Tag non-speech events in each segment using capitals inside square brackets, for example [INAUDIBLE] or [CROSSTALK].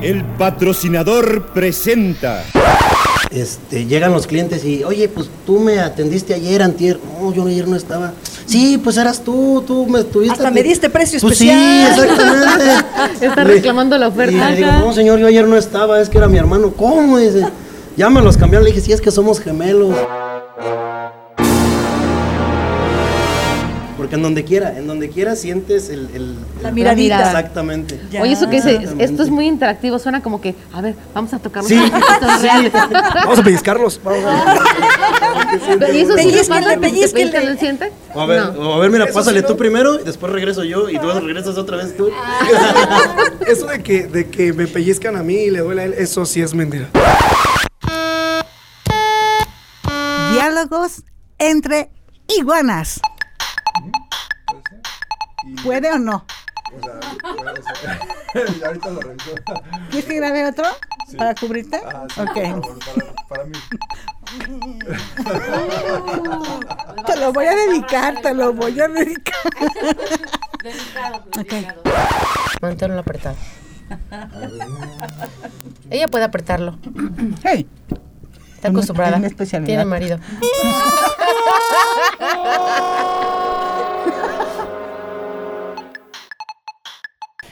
El patrocinador presenta. Este, llegan los clientes y, oye, pues tú me atendiste ayer, antier. No, yo ayer no estaba. Sí, pues eras tú, tú me estuviste. Hasta me diste precio Pues especial. sí, exactamente. [LAUGHS] Está Le- reclamando la Y oferta. le digo, no, señor, yo ayer no estaba, es que era mi hermano. ¿Cómo? Dice, ya me los cambiaron. Le dije, sí, es que somos gemelos. Porque en donde quiera, en donde quiera sientes el... el- La el- miradita. Exactamente. Ya. Oye, eso que dice, esto es muy interactivo, suena como que, a ver, vamos a tocar Sí, un poquito sí. real. Vamos a pellizcarlos. Vamos a... ¿Y eso sí siente? O a ver, No. o a ver, mira, pásale tú primero y después regreso yo y tú regresas otra vez tú. [LAUGHS] Eso de que, de que me pellizcan a mí y le duele a él, eso sí es mentira. Diálogos entre iguanas. ¿Puede o no? [LAUGHS] ahorita lo reviso. ¿Quieres que grabe otro? ¿Para cubrirte? Ah, sí, ok. por favor, para, para mí. [LAUGHS] Te lo voy a dedicar, te lo voy a dedicar. Ok. Manténlo apretado. Ella puede apretarlo. Hey. Está acostumbrada. Tiene marido. [LAUGHS]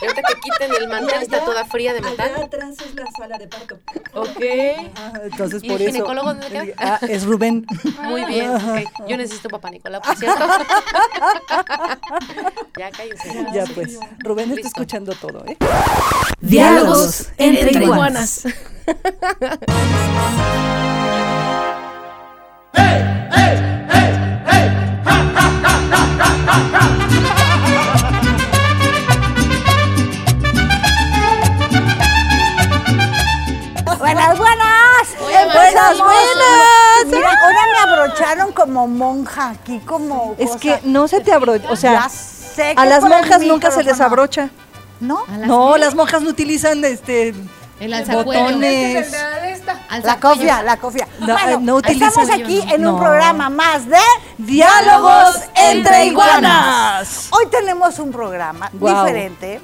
Y ahorita que quiten el mantel, está toda fría de metal. atrás es la sala de parto. Ok. entonces ¿Y por el eso. ginecólogo dónde queda? Ah, es Rubén. Muy bien. Yo necesito papá Nicolás, por cierto. [LAUGHS] ya cállese. Ya pues. Rubén está escuchando todo, ¿eh? Diálogos entre iguanas. [LAUGHS] aquí, como. Es cosa. que no se te abrocha, o sea, a las monjas nunca se les abrocha. ¿No? No, las monjas no utilizan este El botones. La cofia, la cofia. No, bueno, eh, no utilizan- estamos aquí en un No. programa más de Diálogos entre iguanas. Hoy tenemos un programa diferente.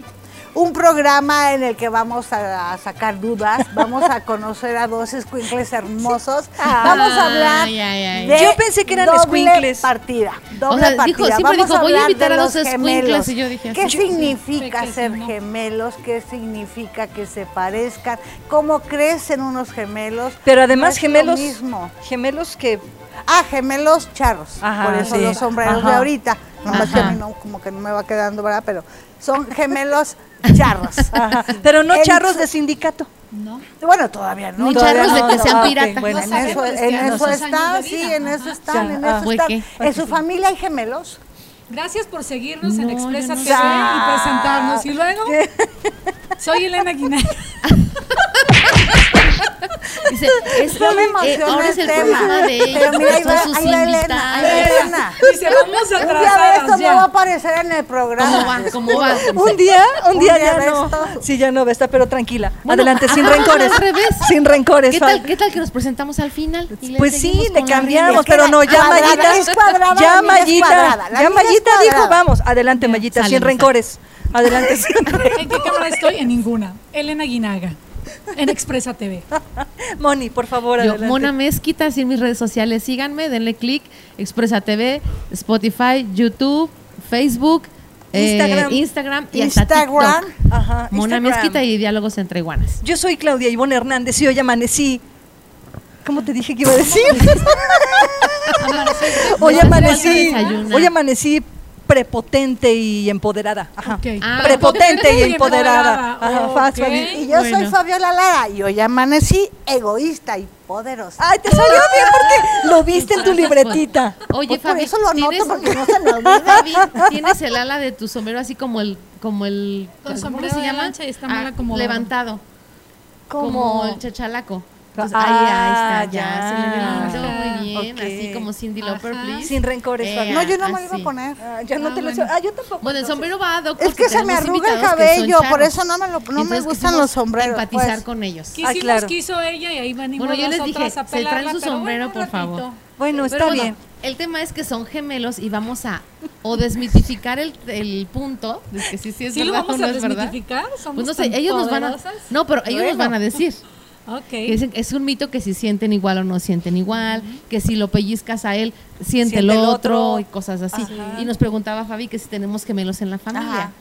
Un programa en el que vamos a, a sacar dudas, [LAUGHS] vamos a conocer a dos escuincles hermosos, vamos a hablar Ay, ay, ay. de Yo pensé que eran doble escuincles. partida, doble O sea, partida. dijo- siempre vamos dijo, voy a hablar invitar de a los dos escuincles, gemelos. y yo dije, ¿Qué significa ser gemelos? ¿Qué significa que se parezcan? ¿Cómo crecen unos gemelos? Pero además es lo gemelos, mismo. gemelos que Ah, gemelos charros. Ajá, por eso sí. los sombreros de ahorita. Nomás que a mí no, como que no me va quedando, ¿verdad? Pero son gemelos charros. [LAUGHS] Ajá, pero no En charros su- de sindicato. Bueno, todavía no. Ni todavía charros de no, que no. sean Ah, piratas. bueno. En eso, en eso está, sí, en eso están, en ah, eso ¿Fue están. qué? ¿En su familia hay gemelos? Gracias por seguirnos en No, Expresa no TV sé. y presentarnos. Y luego, soy Elena Guinaga. [LAUGHS] [LAUGHS] Dice, es, No me eh, emociona ahora es el tema. programa de ellos, Pero mira, ahí va, sus ahí va Elena, ahí va. Elena. Dice, vamos Un día de esto no va a aparecer en el programa. ¿Cómo va? [LAUGHS] ¿Cómo va? Un día, un Un día, día ya no. esto. Sí, ya no va a estar, pero tranquila. Bueno, Adelante, sin rencores. al revés. Sin rencores. ¿Qué tal, ¿Qué tal que nos presentamos al final? Y Pues sí, le cambiamos, pero no, ya Mayita. es cuadrada, la ya Mayita. Ya Mayita dijo, vamos. Adelante, Mayita, sin rencores. Adelante. [LAUGHS] ¿En qué cámara estoy? En ninguna. Elena Guinaga. En Expresa TV. [LAUGHS] Moni, por favor, Yo, adelante. Mona Mezquita, así en mis redes sociales, síganme, denle click, Expresa TV, Spotify, YouTube, Facebook, eh, Instagram. Instagram y hasta Instagram. TikTok. Ajá, Mona Instagram. Mezquita y Diálogos entre Iguanas. Yo soy Claudia Ivonne Hernández y hoy amanecí. ¿Cómo te dije que iba a [LAUGHS] decir? hoy amanecí. Hoy amanecí prepotente y empoderada. Ajá. Ah, prepotente y empoderada. Ajá. Y yo soy. Fabiola Lara y hoy amanecí egoísta y poderosa. Ay, te salió [LAUGHS] bien porque lo viste en tu libretita. Oye, Pues por Fabi, eso lo anoto, ¿tienes- porque no se me [LAUGHS] olvida. Fabi, tienes el ala de tu sombrero así como el, como el, Con ¿cómo sombrero se de llama? está Ah, acomodado. levantado, como Como el chachalaco. Entonces, Ah, ahí, ahí está, ya, ya. se le muy bien. bien, Ok. así como Cindy Lauper, please. Sin rencores, Eh. No, yo no me lo iba a poner. Ah, ya no Ah, te lo bueno. Ah, yo tampoco. Bueno, el sombrero va a Doc Es que se me arruga el cabello, por eso no me, lo, Y no me gustan los sombreros. Empatizar pues. con ellos. Quisimos Ah, claro. que hizo ella y ahí venimos Bueno, yo les dije, se traen su sombrero, por favor. Bueno, está bien. El tema es que son gemelos y vamos a o desmitificar el, el punto de que sí, sí es ¿Sí lo verdad o vamos no a es verdad. Pues no sé, tan ellos nos van a poderosas? No, pero ellos nos van a decir. Ok. Que dicen que es un mito que si sienten igual o no sienten igual, que si lo pellizcas a él, siente, Siente el el otro, otro. y cosas así. Ajá. Y nos preguntaba Fabi que si tenemos gemelos en la familia. Ajá.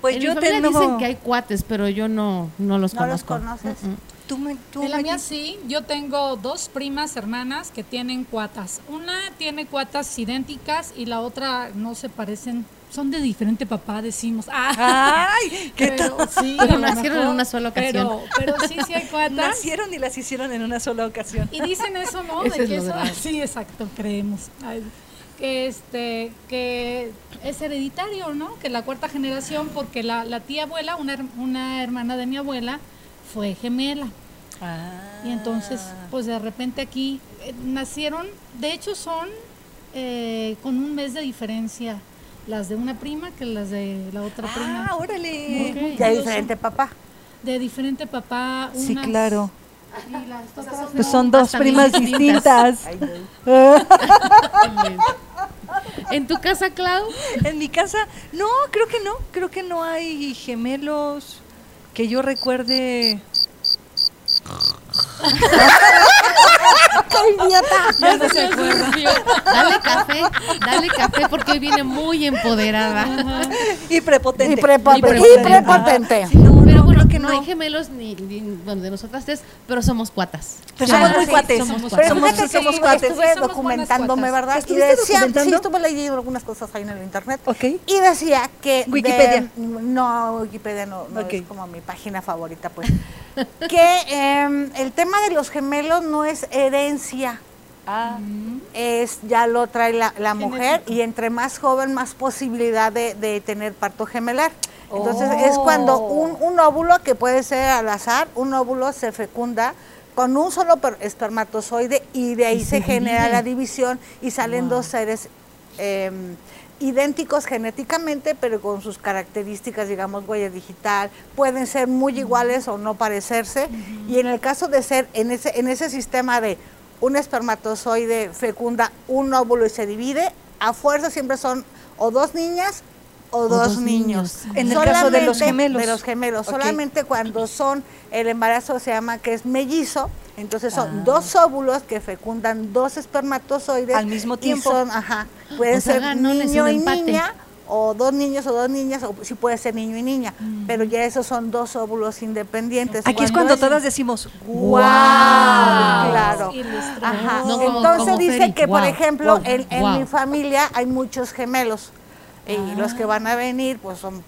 Pues en yo mi familia tengo. dicen que hay cuates, pero yo no, no los ¿No los conozco. conoces? Mm, mm. Tú me, tú De la me- mía sí, yo tengo dos primas hermanas que tienen cuatas. Una tiene cuatas idénticas y la otra no se parecen, son de diferente papá, decimos. Ah, Ay, ¿qué pero sí, Pero nacieron en una sola ocasión. Pero, pero sí, sí hay cuatas. Nacieron y las hicieron en una sola ocasión. Y dicen eso, ¿no? Eso de es que eso, sí, exacto, creemos. Ay, que este, que es hereditario, ¿no? Que la cuarta generación, porque la, la tía abuela, una, una hermana de mi abuela, fue gemela. Y entonces, pues de repente aquí eh, nacieron, de hecho son eh, con un mes de diferencia las de una prima que las de la otra prima. Ah, órale. Ok. Ya diferente papá. De diferente papá. Sí, unas- claro. y las otras Pues no. son dos primas distintas. distintas. [LAUGHS] [LAUGHS] ¿En tu casa, Clau? En mi casa, no, creo que no. Creo que no hay gemelos que yo recuerde. Ya no se acuerda. Dale café, dale café porque hoy viene muy empoderada. Y prepotente. Y prepotente. Y prepotente. Sí, no, Pero no, bueno, que no. no. hay gemelos ni, ni bueno, de nosotras tres, pero somos cuatas. Pero somos Ah, muy cuates. somos cuates. somos cuates. estuve Sí, documentándome, ¿verdad? Y ¿Estuviste decía, sí, estuve leyendo algunas cosas ahí en el internet. Ok. Y decía que... de- Wikipedia. no, Wikipedia no, es como mi página favorita, pues. [LAUGHS] que em, el tema de los gemelos no es herencia. Ah, es ya lo trae la, la mujer y entre más joven más posibilidad de, de tener parto gemelar. Entonces es cuando un, un óvulo que puede ser al azar, un óvulo se fecunda con un solo per- espermatozoide y de ahí se, genera la división y salen dos seres em, idénticos genéticamente, pero con sus características, digamos, huella digital, pueden ser muy iguales o no parecerse. Y en el caso de ser en ese, en ese sistema de un espermatozoide fecunda un óvulo y se divide, a fuerza siempre son o dos niñas o, dos, dos niños. niños. En el caso de los gemelos. De los gemelos. Solamente cuando son, el embarazo se llama que es mellizo, entonces son Ah. dos óvulos que fecundan dos espermatozoides. Al mismo y tiempo. son, ajá, pueden O sea, ser niño y empate. niña, o dos niños o dos niñas, o sí puede ser niño y niña, pero ya esos son dos óvulos independientes. aquí es cuando todas decimos, ¡Wow! Claro. Ajá. No como- Entonces como dice Feri. que, por ejemplo, Wow. en, en Wow. mi familia hay muchos gemelos. Y los que van a venir, pues son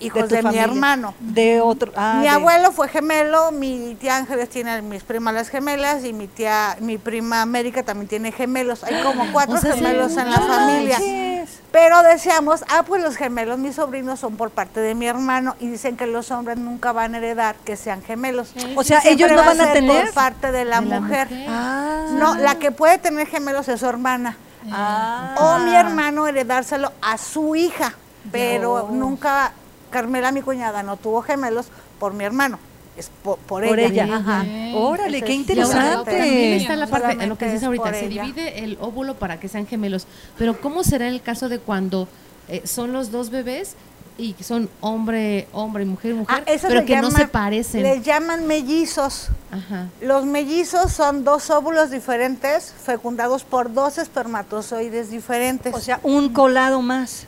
hijos tu de, mi hermano. De otro. ah, mi de- abuelo fue gemelo, mi tía Ángeles tiene mis primas las gemelas y mi tía, mi prima América también tiene gemelos. Hay como [GASPS] cuatro O sea, sí, gemelos en la familia. manches. Pero decíamos, ah, pues los gemelos, mis sobrinos son por parte de mi hermano y dicen que los hombres nunca van a heredar que sean gemelos. O sea, Siempre ellos no va van a ser tener. por parte de la De la mujer. mujer. Ah. No, la que puede tener gemelos es su hermana. Ah. O mi hermano heredárselo a su hija. Pero nunca, Carmela, mi cuñada, no tuvo gemelos por mi hermano. Es por, por Por ella. ella. Ajá. Órale, qué interesante. también está la parte, Solamente lo que dices es ahorita, se ella. divide el óvulo para que sean gemelos. Pero ¿cómo será el caso de cuando eh, son los dos bebés y son hombre, hombre, mujer, mujer, Ah, eso pero le que no se parecen? Les llaman mellizos. Ajá. Los mellizos son dos óvulos diferentes fecundados por dos espermatozoides diferentes. O sea, un colado más.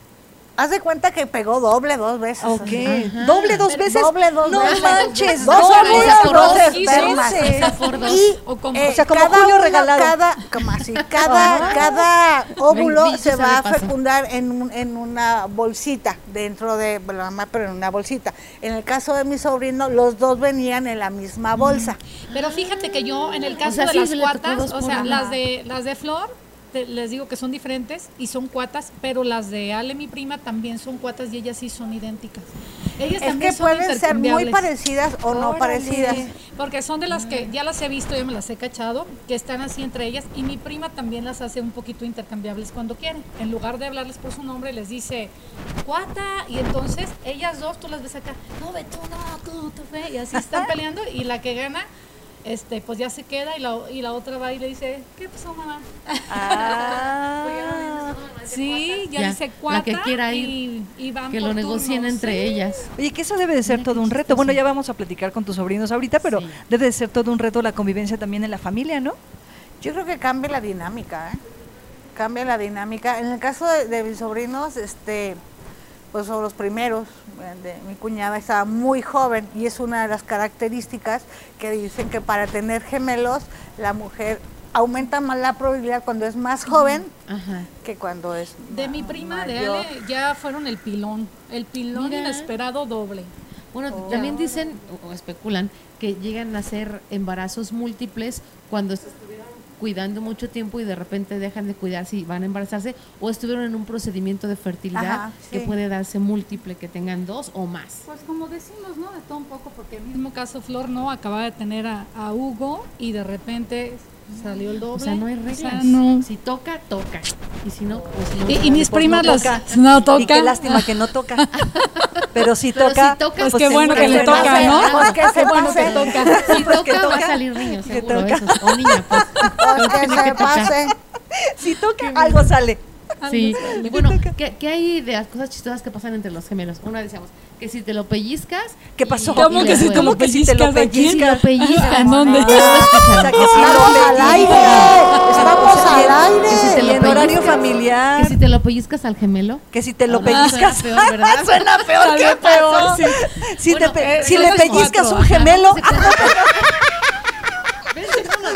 Haz de cuenta que pegó doble dos veces. Ok. Ajá. Doble dos veces. Doble dos no veces. manches, Dos óvulos, dos dos, espermas. veces. por dos. Y, O como- eh, o sea, como cada Julio uno- regalado. Cada, como así, cada, cada óvulo se va a fecundar en, un- en una bolsita, dentro de la mamá, pero en una bolsita. En el caso de mi sobrino, los dos venían en la misma bolsa. Pero fíjate que yo, en el caso sea, de sí, las cuatas, o sea, las de, las de Flor, te- les digo que son diferentes y son cuatas, pero las de Ale, mi prima, también son cuatas y ellas sí son idénticas. Ellas Es también que son pueden ser muy parecidas o no parecidas. Porque son de las que ya las he visto, ya me las he cachado, que están así entre ellas. Y mi prima también las hace un poquito intercambiables cuando quiere. En lugar de hablarles por su nombre, les dice, cuata. Y entonces ellas dos, tú las ves acá, no, ve tú, no, tú, tú, ve. Y así están [LAUGHS] peleando. Y la que gana, este, pues ya se queda. Y la, y la otra va y le dice, ¿qué pasó, mamá? Ah. [LAUGHS] Sí, ya, Ya, dice la cuata. que quiera ir, y, y van Que lo negocien turnos. entre Sí. ellas. Oye, que eso debe de ser todo un reto. Bueno, ya vamos a platicar con tus sobrinos ahorita, pero Sí. debe de ser todo un reto la convivencia también en la familia, ¿no? Yo creo que cambia la dinámica, ¿eh? Cambia la dinámica. En el caso de, de mis sobrinos, este, pues son los primeros. eh, De, mi cuñada estaba muy joven y es una de las características que dicen que para tener gemelos la mujer aumenta más la probabilidad cuando es más joven Ajá. que cuando es De ma- mi prima, de. Ale, ya fueron el pilón. El pilón Mira. inesperado doble. Bueno, Oh. también dicen o- o especulan que llegan a ser embarazos múltiples cuando se estuvieron cuidando mucho tiempo y de repente dejan de cuidarse y van a embarazarse o estuvieron en un procedimiento de fertilidad Ajá, que puede darse múltiple, que tengan dos o más. Pues como decimos, ¿no? De todo un poco, porque el mismo caso Flor, ¿no? Acaba de tener a, a Hugo y de repente salió el doble. O sea, no hay O reglas. sea, no. Si toca, toca. Y si no, pues no. Y, y mis Pues primas [LAUGHS] no las... toca. No Y qué tocan. lástima que no toca. [LAUGHS] Pero si Pero toca, si toca, Pues qué bueno que le toca, pase. ¿no? Pues que se bueno que toca. [LAUGHS] Si Pues toca, va a salir niño, seguro. toca. esos. O niña, pues. Pues que se pase. Si toca, algo sale. Sí, y bueno, ¿qué, qué hay de las cosas chistosas que pasan entre los gemelos? Una decíamos que si te lo pellizcas. ¿Qué pasó? ¿Cómo que si te lo que si te lo pellizcas? Si lo pellizcas. ¿En dónde? O sea, que si Estamos al aire. Estamos al que si aire. te Y lo en horario familiar. Que si te lo pellizcas al gemelo. Que si te lo Ah, pellizcas. [LAUGHS] suena peor, ¿verdad? Suena peor que peor, sí. Si, Bueno, te eh, si le pellizcas cuatro, un gemelo. [LAUGHS]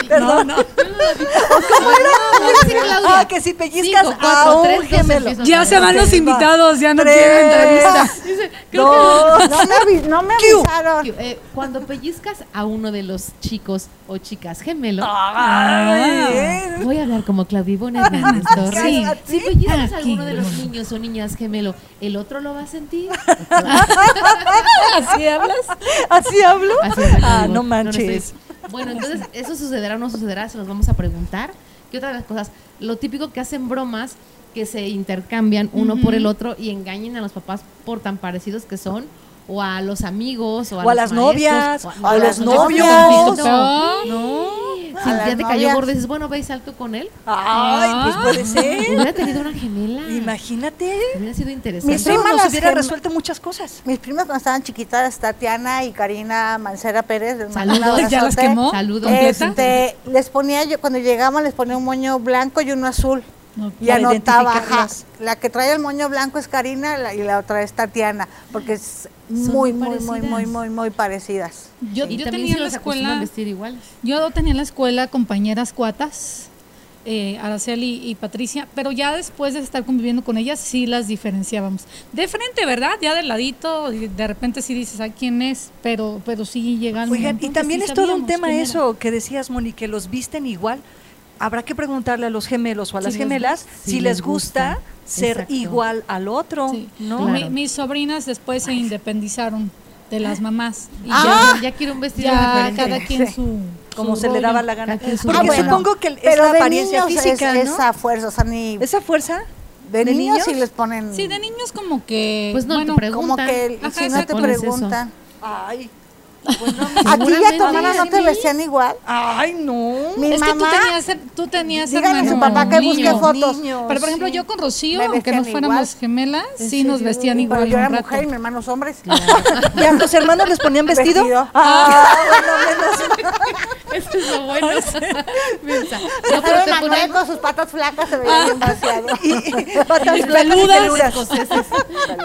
Perdón. ¿Cómo era? Ah, que si pellizcas Cinco, a un tres, dos, gemelo. empiezo Ya se van los invitados, ya no Tres. quiero entrevista. Dice, creo Dos. No me, avi- no me Q. avisaron. que, eh, cuando pellizcas a uno de los chicos o chicas gemelo, Ay, voy a hablar como Claudia Ivonne Hernández [LAUGHS] Torres. Sí. Si pellizcas a alguno de los niños o niñas gemelo, ¿el otro lo va a sentir? [LAUGHS] [LAUGHS] ¿Así hablas? ¿Así hablo? Así es, Claudia Ah, Ivonne. no estoy- manches. Bueno, entonces, ¿eso sucederá o no sucederá? Se los vamos a preguntar. ¿Qué otra de las cosas? Lo típico que hacen bromas que se intercambian uno por el otro y engañen a los papás por tan parecidos que son, o a los amigos, o a, O a los las maestros, novias, o o a los no, novios. No, No. Si A las ya te cayó gordo dices, bueno, ve y sal tú con él. Ay, pues puede ser. Hubiera tenido una gemela. Imagínate. Hubiera sido interesante. Mis primas nos hubiera gem- resuelto muchas cosas. Mis primas cuando estaban chiquitas, Tatiana y Karina Mancera Pérez, les Saludos. ¿Ya las quemó? Saludos. Este, les ponía yo, cuando llegaban les ponía un moño blanco y uno azul. Y anotaba, la que trae el moño blanco es Karina la- y la otra es Tatiana, porque es muy, muy muy, muy, muy, muy parecidas. Yo, y yo tenía se en la escuela... vestir iguales. Yo tenía en la escuela compañeras cuatas, eh, Araceli y Patricia, pero ya después de estar conviviendo con ellas sí las diferenciábamos. De frente, ¿verdad? Ya del ladito, y de repente sí dices, ¿a quién es? Pero, pero sí llegan. Oigan, y también es todo un tema eso que decías, Moni, que los visten igual. Habrá que preguntarle a los gemelos o a las gemelas si, Si les gusta, gusta. ser Exacto. igual al otro, Sí. ¿no? Mi- mis sobrinas después se independizaron de las mamás. Y Ah, ya, ya quiero un vestido ya, diferente. cada quien su. Como su se le daba la gana. Porque rollo. bueno, supongo que es Pero la apariencia niños física, es ¿no? esa fuerza, o sea, ni Esa fuerza de, de niños, niños? sí les ponen Sí, de niños como que. Pues no, bueno, te como preguntan. que Ajá, si no te Pones eso. preguntan. Ay. Bueno, [LAUGHS] ¿A ti y a tu hermana no te vestían igual? ay, no. Mi es que tú mamá, tenías, tú tenías díganle a su papá que niño. busque fotos. Pero por ejemplo, sí. yo con Rocío, aunque no fuéramos igual. gemelas, sí nos vestían Pero igual. yo era mujer y mi hermano es hombres. [LAUGHS] ¿Y a tus hermanos les ponían vestido? Vestido. Ah, bueno, menos. [LAUGHS] Eso es lo bueno. Mensa. No, Pero pero te ponen con sus patas flacas se veía bien vaciado. Y patas peludas. escoceses.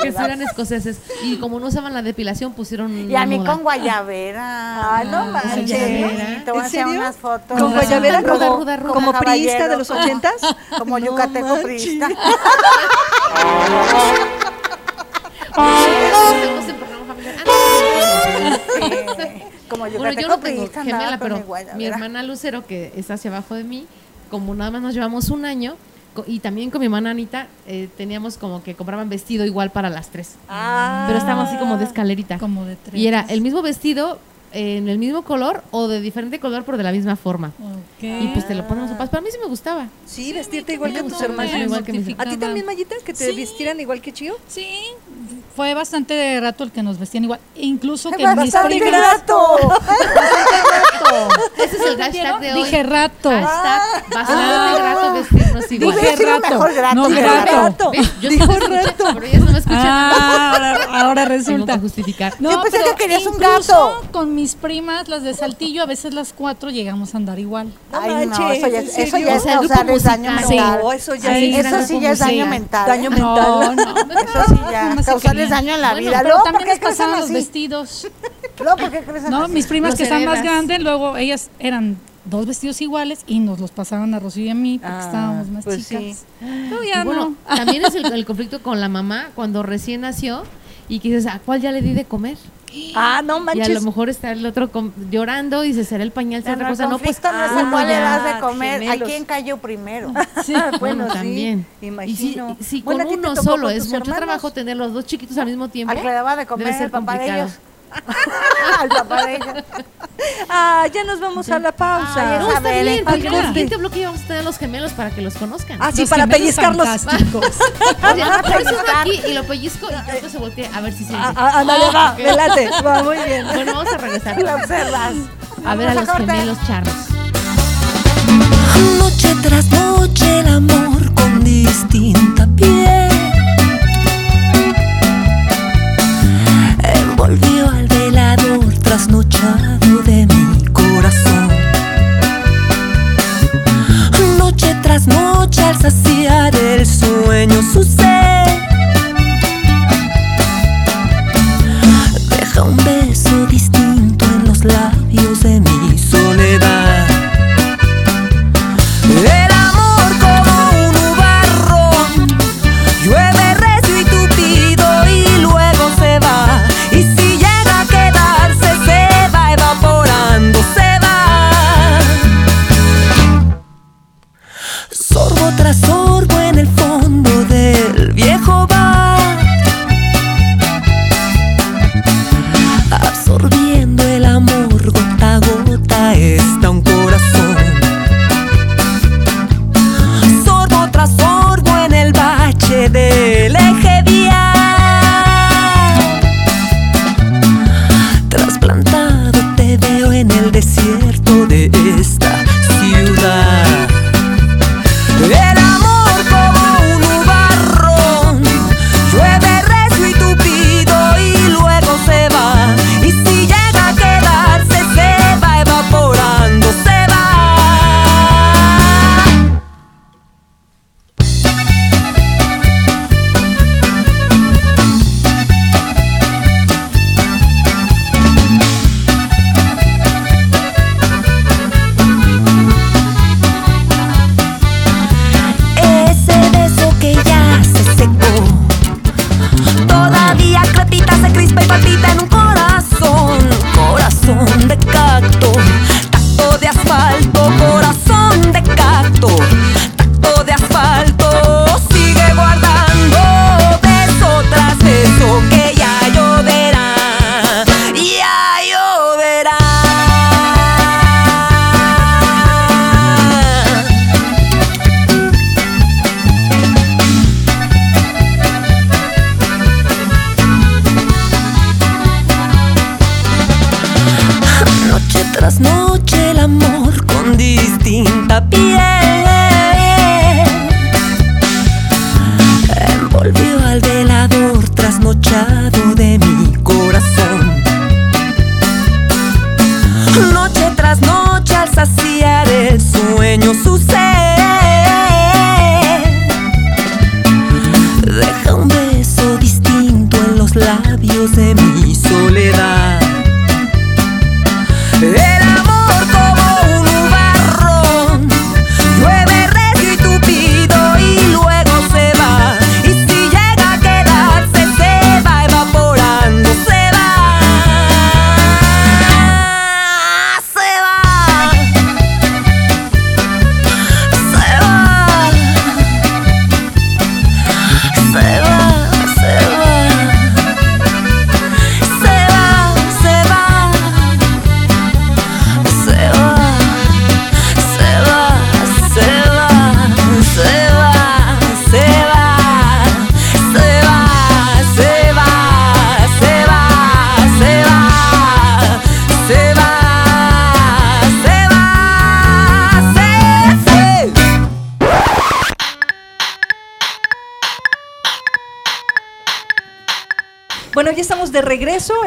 que eran escoceses. Y como no usaban la depilación, pusieron. Y a mí con guayabera. Ay, no manches. Te voy a ¿En enseñar serio? unas fotos. ¿Con guayabera Ruda, como, ruda, ruda. como priista de los ochentas? Como No yucateco manches. priista. [LAUGHS] Sí, Como Bueno, yo yucateco no tengo priista. gemela, pero mi hermana Lucero, que está hacia abajo de mí, como nada más nos llevamos un año, y también con mi hermana Anita, eh, teníamos como que compraban vestido igual para las tres. Ah. Pero estábamos así como de escalerita. Como de tres. Y era el mismo vestido en el mismo color o de diferente color pero de la misma forma. Ok. Y pues te lo ponen los papás. Para mí sí me gustaba. Sí, vestirte igual que tus mucho, igual que mis- ¿A ti también, Mayita, que te Sí. vistieran igual que Chío? Sí, fue bastante de rato el que nos vestían igual. Incluso que Bastante mis primas... grato. [LAUGHS] Ese es el hashtag de hoy. Dije rato. Hashtag bastante grato vestirnos igual. Dije rato. mejor grato no. ¿Ves? Yo lo escuché, pero ellas no me escuchan. Ah, ahora, ahora Tengo resulta. que justificar. Yo pensé pero que querías un incluso gato. Con mis primas, las de Saltillo, a veces las cuatro llegamos a andar igual. Ay, no, eso ya, ¿en es- eso ya O es causarles daño mental. No, eso ya Sí, es Eso sí ya es daño mental. daño mental. No, no. Eso sí ya, Querían. daño en la Bueno, vida. Pero Luego, ¿por también les pasaban los así? vestidos. [LAUGHS] Luego, ¿por qué crecen No, así? mis primas Los que están más grandes, luego ellas eran dos vestidos iguales y nos los pasaban a Rocío y a mí porque Ah, estábamos más pues chicas. sí. No, ya bueno, no. también es el, [LAUGHS] el conflicto con la mamá cuando recién nació y que dices, ¿a cuál ya le di de comer? Ah, no Y a manches. lo mejor está el otro llorando y dice, será el pañal, será otra cosa. No, pues no es a uno cuál le das de Ah, comer, a gemelos. quién cayó primero. [LAUGHS] Sí, bueno, bueno, sí, también. imagino. Y si, si Bueno, con ¿a uno solo con es mucho hermanos? trabajo tener los dos chiquitos al mismo tiempo. Al que le daba de debe comer ser el papá de complicado. ellos. Al papá de ellos. Ah, ya nos vamos a la pausa. Ay, No, está Isabel, bien, porque en el siguiente bloque vamos a tener los gemelos para que los conozcan. Ah, sí, Los para pellizcarlos. fantásticos. [LAUGHS] Oye, a por eso aquí y lo pellizco y yo después se voltea a ver si se Ah, ah, ándale, va, me late. Va, muy bien. Bueno, vamos a regresar. [LAUGHS] Lo observas. A ver a Vamos los corte. gemelos charros. Noche tras noche el amor con distinta piel de mi corazón. Noche tras noche al saciar el sueño su sed deja un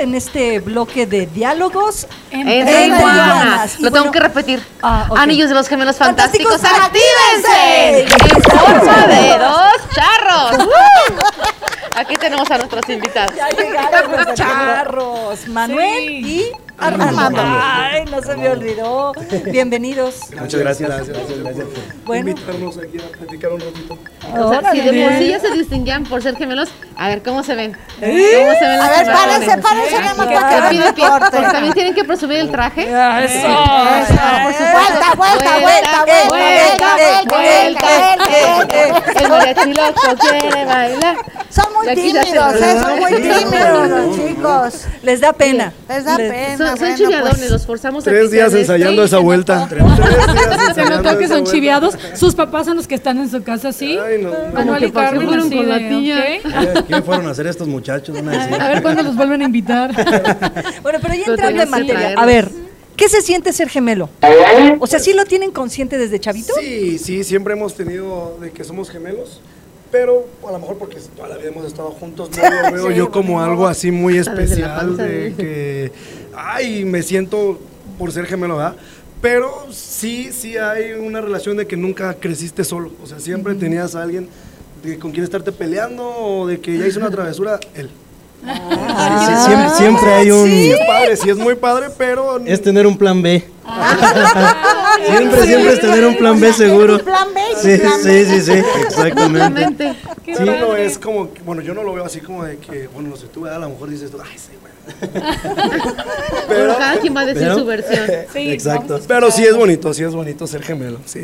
en este bloque de diálogos iguanas. Y Lo tengo que repetir. Ah. Anillos de los gemelos fantásticos, ¡Fantásticos, actívense. En forma de dos charros. Aquí tenemos a nuestros invitados. Ya llegaron los [LAUGHS] charros. Manuel y Armando. Ay, no se me olvidó. Bienvenidos. Muchas gracias. Gracias, gracias, gracias por Bueno. invitarnos aquí a platicar un ratito. O sea, si de por sí ya se distinguían por ser gemelos, a ver cómo se ven. ¿Cómo ¿Eh? se ven A los ver, gemelos? párense, párense nada más para que porque también tienen que presumir el traje. Eso. Vuelta, vuelta, vuelta, vuelta, vuelta, vuelta, vuelta. El mariachi loco quiere bailar. Son muy tímidos, ¿eh? Son muy tímidos los chicos. Les da pena. Les da Les- chiviadones, pues. los forzamos a Tres días ensayando esa vuelta. Tres días [LAUGHS] Se notó que son chiviados. Sus papás son los que están en su casa así. Ay, no. Manuel que fueron así con la de, tía. ok. ¿Qué fueron a hacer estos muchachos? A ver cuándo los vuelven a invitar. [LAUGHS] Bueno, pero ya Pero entrando en tenías que materia. A ver, ¿qué se siente ser gemelo? O sea, ¿sí lo tienen consciente desde chavito? Sí, sí, siempre hemos tenido de que somos gemelos, pero a lo mejor porque toda la vida hemos estado juntos, no lo [LAUGHS] veo yo como algo así muy especial de de- que, ay, me siento por ser gemelo, ¿verdad? Pero sí, sí hay una relación de que nunca creciste solo, o sea, siempre tenías a alguien de con quien estarte peleando o de que ya hizo una travesura, él. Sí, sí, siempre, siempre hay un. Sí, es padre, sí es muy padre, pero [LAUGHS] Es tener un plan B. [LAUGHS] siempre, siempre es tener un plan B seguro. Plan B, Sí, plan sí, B. sí, sí, exactamente. Sí, no es como, bueno, yo no lo veo así como de que, bueno, no sé, tú a lo mejor dices, tú, ay, sí, bueno. [LAUGHS] Pero cada quien va a decir pero- su versión. [LAUGHS] Exacto. Pero sí es bonito, sí es bonito ser gemelo, sí.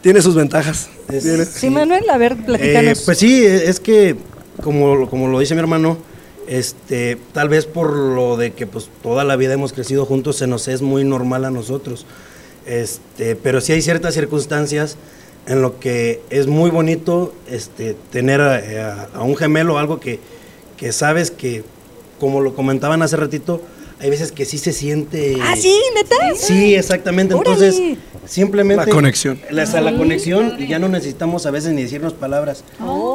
Tiene sus ventajas. Es- Tiene- Sí, Manuel, a ver, Eh, platícanos. pues sí, es que, como, como lo dice mi hermano, este, tal vez por lo de que pues toda la vida hemos crecido juntos, se nos es muy normal a nosotros. Este, pero sí hay ciertas circunstancias en lo que es muy bonito este, tener a, a- a un gemelo, algo que, que sabes que, como lo comentaban hace ratito, hay veces que sí se siente... ¿Ah, sí, neta? Sí, exactamente. Órale. Entonces, simplemente. La conexión. La, esa, la conexión y ya no necesitamos a veces ni decirnos palabras.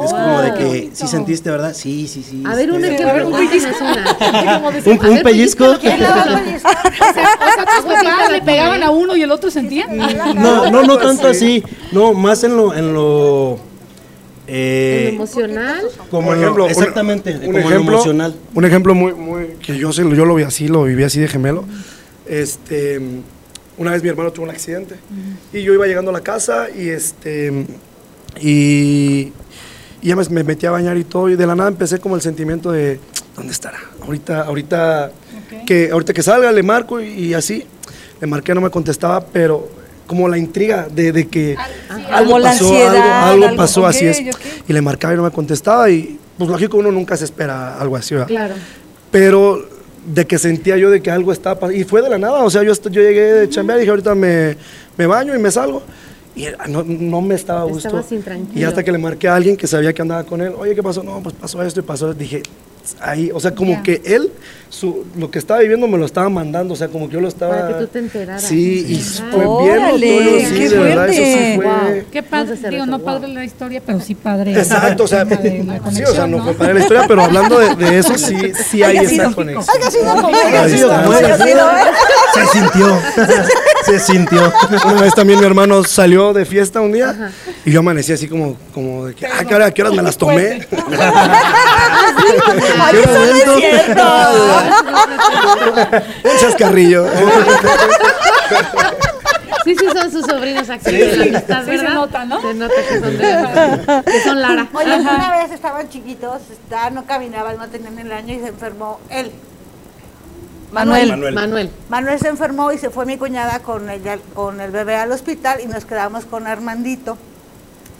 es como de que sí sentiste, ¿verdad? Sí, sí, sí. A ver, un este, ejemplo, cuéntanos una. Un, [LAUGHS] un pellizco. O [LAUGHS] sea, le pegaban a uno y el otro sentía. No, no, no tanto así. No, más en lo, en lo eh, En emocional. como Por lo- ejemplo, un- exactamente, un, como en lo ejemplo, emocional. Un ejemplo muy, muy, que yo, yo lo vi así, lo viví así de gemelo. Este, una vez mi hermano tuvo un accidente y yo iba llegando a la casa y este, y, y ya me, me metí a bañar y todo y de la nada empecé como el sentimiento de, ¿dónde estará? Ahorita, ahorita, que, ahorita que salga le marco y, y así. Le marqué, no me contestaba, pero como la intriga de, de que algo Como la pasó, ansiedad, algo, algo algo, pasó, así ok, es. ok. Y le marcaba y no me contestaba y pues lógico uno nunca se espera algo así, ¿verdad? Claro. Pero de que sentía yo de que algo estaba pasando. Y fue de la nada, o sea, yo, yo llegué de chambear y dije, ahorita me, me baño y me salgo. Y no, no me estaba a gusto. Y hasta que le marqué a alguien que sabía que andaba con él, oye, ¿qué pasó? No, pues pasó esto y pasó. Dije, ahí, o sea, como que él, su, lo que estaba viviendo me lo estaba mandando, o sea, como que yo lo estaba... Para que tú te enteraras. Sí, y Ah. fue bien notorio, sí, qué de verdad, eso sí fue... Wow. Qué padre, digo, eso, no wow. padre la historia, pero sí padre. Exacto, o sea, sí, o sea, no fue para la historia, pero hablando de, de eso, sí, sí hay esa conexión. ¿eh? Se sintió. Se sintió. Una vez también mi hermano salió de fiesta un día y yo amanecí así como, como de que, ah, ¿qué, hora- qué horas me las tomé? [LAUGHS] Ay, eso no es cierto. [LAUGHS] Un chascarrillo. Sí, sí, son sus sobrinos aquí de la amistad, Sí, se ¿verdad? nota, ¿no? Se nota que son de que son Lara. Oye, una vez estaban chiquitos, ya no caminaban, no tenían el año y se enfermó él. Manuel. Manuel. Manuel. Manuel se enfermó y se fue mi cuñada con el, con el bebé al hospital y nos quedamos con Armandito,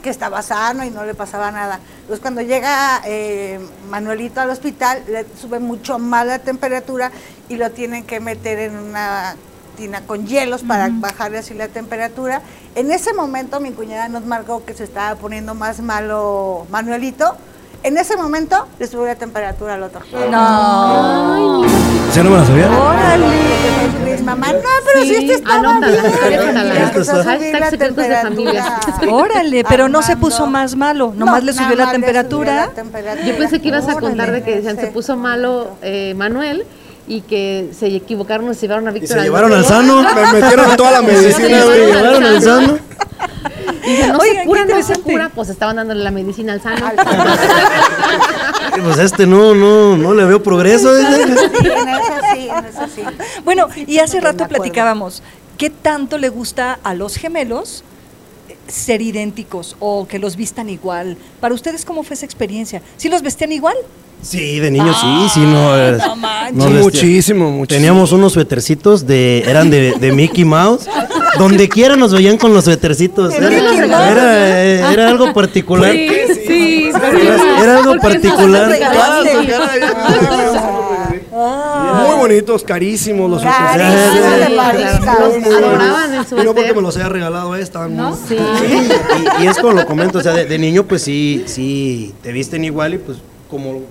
que estaba sano y no le pasaba nada. Entonces cuando llega eh, Manuelito al hospital, le sube mucho más la temperatura y lo tienen que meter en una tina con hielos para bajarle así la temperatura. En ese momento mi cuñada nos marcó que se estaba poniendo más malo Manuelito. En ese momento le subió la temperatura al otro. No. ¿Ya no me la sabía? Órale. Mamá, no, pero si este estaba Anótala, bien. anótala. A subir Hashtag secretos de familia. [LAUGHS] Órale, pero no se puso más malo, nomás le subió la más le subió temperatura. la temperatura. Yo pensé que ibas a Órale. contar de que decían se puso malo eh, Manuel y que se equivocaron y se llevaron a Y Víctor se llevaron al sano. Me metieron toda la [LAUGHS] Se medicina, güey. llevaron al sano. Y dice, no Oigan, se cura, no se cura. Pues estaban dándole la medicina al sano. Y [LAUGHS] [LAUGHS] Pues este no, no, no le veo progreso. Sí, en eso sí, en eso sí. Bueno, y hace rato platicábamos, ¿qué tanto le gusta a los gemelos eh, ser idénticos o que los vistan igual? Para ustedes, ¿cómo fue esa experiencia? ¿Sí los vestían igual? Sí, de niño sí, sí, no. es- no manches. nos Sí, vestían. muchísimo, muchísimo. Teníamos unos suetercitos de, eran de, de Mickey Mouse. Donde quiera nos veían con los suetercitos. Era, era, era algo particular. sí, Era, era algo particular. Muy bonitos, carísimos los Carísimos Y no porque me los haya regalado, estaban muy- Sí. Sí, y, y es como lo comento, o sea, de, de niño pues sí, sí, te visten igual y pues como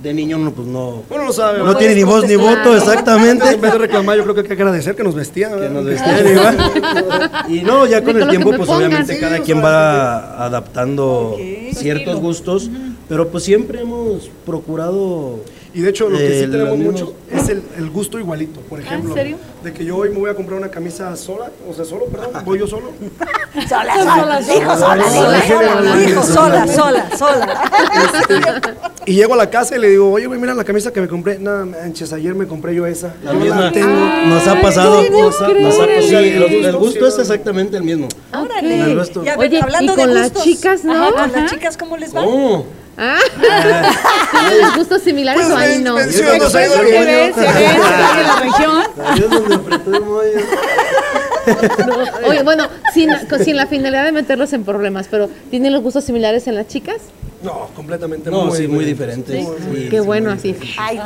de niño no, pues no, lo sabe. no ¿no? tiene ni voz ni voto, exactamente. En vez de reclamar, yo creo que hay que agradecer que nos vestían. Que nos ¿verdad? vestían igual. Y no, ya con el tiempo, pues obviamente Sí, cada quien sea, va adaptando ciertos gustos, pero pues siempre hemos procurado. Y de hecho, lo que sí Eh, tenemos mucho es el, el gusto igualito. Por ejemplo, serio? de que yo hoy me voy a comprar una camisa sola, o sea, solo, perdón, voy yo solo. [LAUGHS] Sola, sola, dijo sola, Sola, dijo sola. Dijo sola, sola, sola. [LAUGHS] Y llego a la casa y le digo, oye, güey, mira la camisa que me compré. No manches, ayer me compré yo esa. La misma. tengo. Nos ha pasado. Nos ha, nos ha- creer. sí, el, el El gusto es exactamente el mismo. Órale. El gusto. Y a ver, Oye, hablando ¿y con de las gustos, chicas, no? Ajá, con Ajá. las chicas, ¿cómo les va? ¿Cómo? Ah, ¿Tienen gustos similares o ahí no? Pues, ve, se ve en la región. Ahí es donde apretó el mollo. Oye, bueno, sin, sin la finalidad de meterlos en problemas, pero ¿tienen los gustos similares en las chicas? No, completamente No, sí, muy diferente. Sí, Qué sí, bueno, muy así. Ay,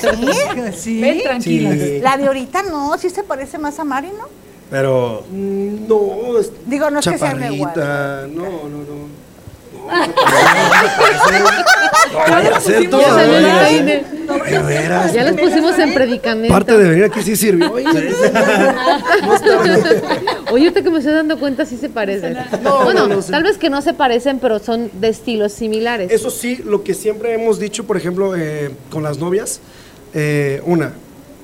¿sí? Sí. Ven tranquilas. La de ahorita no, sí se parece más a Mari, ¿no? Pero Mm, No, es Digo, no es que sean igual. chaparrita. No, no, no. Ya todo. pusimos. De veras. Ya los pusimos en predicamento. Parte de venir aquí sí sirvió. Oye, Oye, ahorita que me estoy dando cuenta, sí se parecen. No, bueno, no, no, sí. tal vez que no se parecen, pero son de estilos similares. Eso sí, lo que siempre hemos dicho, por ejemplo, eh, con las novias, eh, una,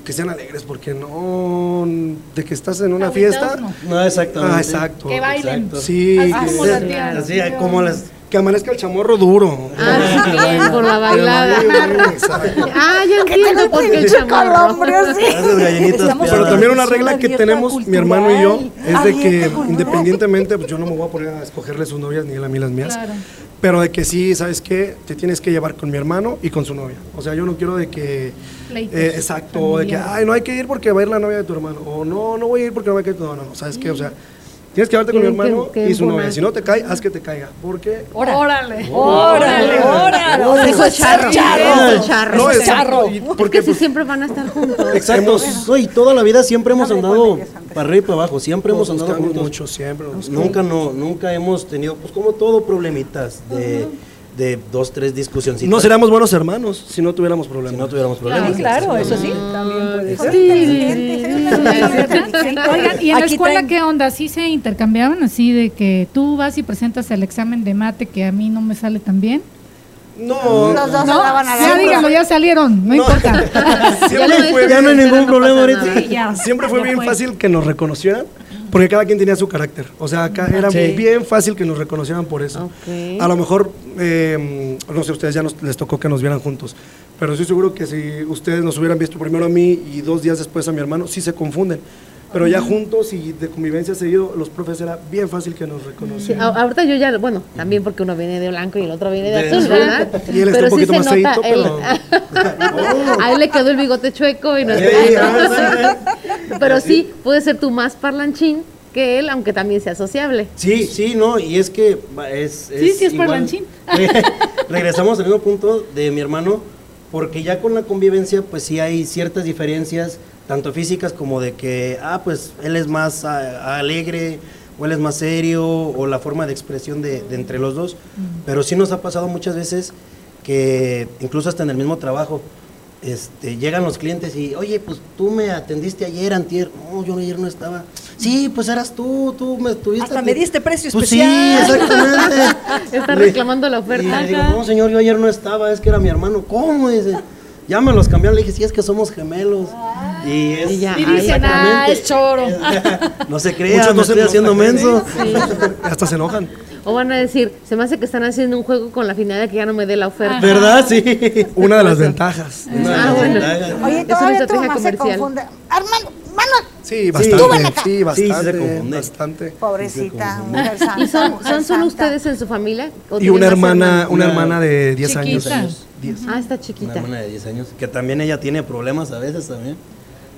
que sean alegres, porque no, de que estás en una fiesta. no. No, exactamente. Ah, exacto. Que bailen. Exacto. Sí, Así que, como la tía. Así, como las. Que amanezca el chamorro duro. Ah, sí, bien, con la bailada. Exacto. [LAUGHS] Ah, ya entiendo por qué el Estamos Pero también una regla que tenemos mi hermano y yo es de que independientemente, pues yo no me voy a poner a escogerle sus novias ni él a mí las mías. Claro. Pero de que sí, ¿sabes qué? Te tienes que llevar con mi hermano y con su novia. O sea, yo no quiero de que... Eh, exacto, de que, ay, no hay que ir porque va a ir la novia de tu hermano. O no, no voy a ir porque no va a ir... No, no, no, ¿sabes qué? O sea, tienes que llevarte con mi Tienen que- hermano que y su novia. Si no te cae, haz que te caiga. Porque... Órale. Órale, órale. Eso es charro. charro. Eso es charro. No, es y Porque Porque si pues, siempre van a estar juntos. Exacto. Oye, toda la vida siempre hemos andado para arriba y para abajo. Siempre hemos andado juntos. mucho, siempre. Nunca no, nunca hemos tenido, pues como todo, problemitas de, de dos, tres discusiones. No seríamos buenos hermanos si no tuviéramos problemas. si no tuviéramos problemas. Sí, claro, eso sí, también puede ser. Oigan, ¿y en la escuela traen- qué onda? ¿Sí se intercambiaban así de que tú vas y presentas el examen de mate que a mí no me sale tan bien? No, Los dos No, a la ya díganlo, ya salieron, no, importa. siempre Ya fue, Ya no hay ningún problema ahorita. Sí, siempre fue Ya bien fácil que nos reconocieran porque cada quien tenía su carácter. O sea, acá era Sí. bien fácil que nos reconocieran por eso. Ok. A lo mejor, eh, no sé, ustedes ya nos, les tocó que nos vieran juntos, pero estoy seguro que si ustedes nos hubieran visto primero a mí y dos días después a mi hermano, sí se confunden. Pero ya juntos y de convivencia seguido, los profes era bien fácil que nos Sí, reconocieran. ahorita yo ya, bueno, también porque uno viene de blanco y el otro viene de De azul. ¿verdad? Y él está un poquito más nota feíto, el- pero- [LAUGHS] a él le quedó el bigote chueco y no Sí, está Pero sí, puede ser tú más parlanchín que él, aunque también sea sociable. Sí, sí, no, y es que va, es, Sí, sí, es igual. parlanchín. [LAUGHS] Regresamos al mismo punto de mi hermano, porque ya con la convivencia, pues sí hay ciertas diferencias, tanto físicas como de que, ah, pues él es más ah, alegre, o él es más serio, o la forma de expresión de, de entre los dos. Pero sí nos ha pasado muchas veces que, incluso hasta en el mismo trabajo, este, llegan los clientes y, oye, pues tú me atendiste ayer, antier. No, yo ayer no estaba. Sí, pues eras tú, tú me estuviste. Hasta me diste precio Pues sí, especial. exactamente. [LAUGHS] Está reclamando la Y oferta. le digo, no, señor, yo ayer no estaba, es que era mi hermano. ¿Cómo? Dice, ya me los cambiaron. Le dije, sí, es que somos gemelos. Y es. Y ya, Y ahí dicen, ah, es choro. [LAUGHS] No se crea, Muchos no se estoy haciendo menso. [LAUGHS] Hasta se enojan. O van a decir, se me hace que están haciendo un juego con la finalidad de que ya no me dé la oferta. ¿Verdad? Sí. Una de las ventajas. Una de Ah, las bueno. ventajas. Oye, Es una estrategia comercial. confunde. Armando, Manuel, Sí, bastante. Sí, Sí, sí se bastante. confunde. bastante. pobrecita, mujer santa. ¿Y son, mujer son solo santa. ustedes en su familia? ¿O Y una hermana, una Una hermana de 10 años. Chiquita. Diez. Ah, está Una chiquita. hermana de 10 años, que también ella tiene problemas a veces también.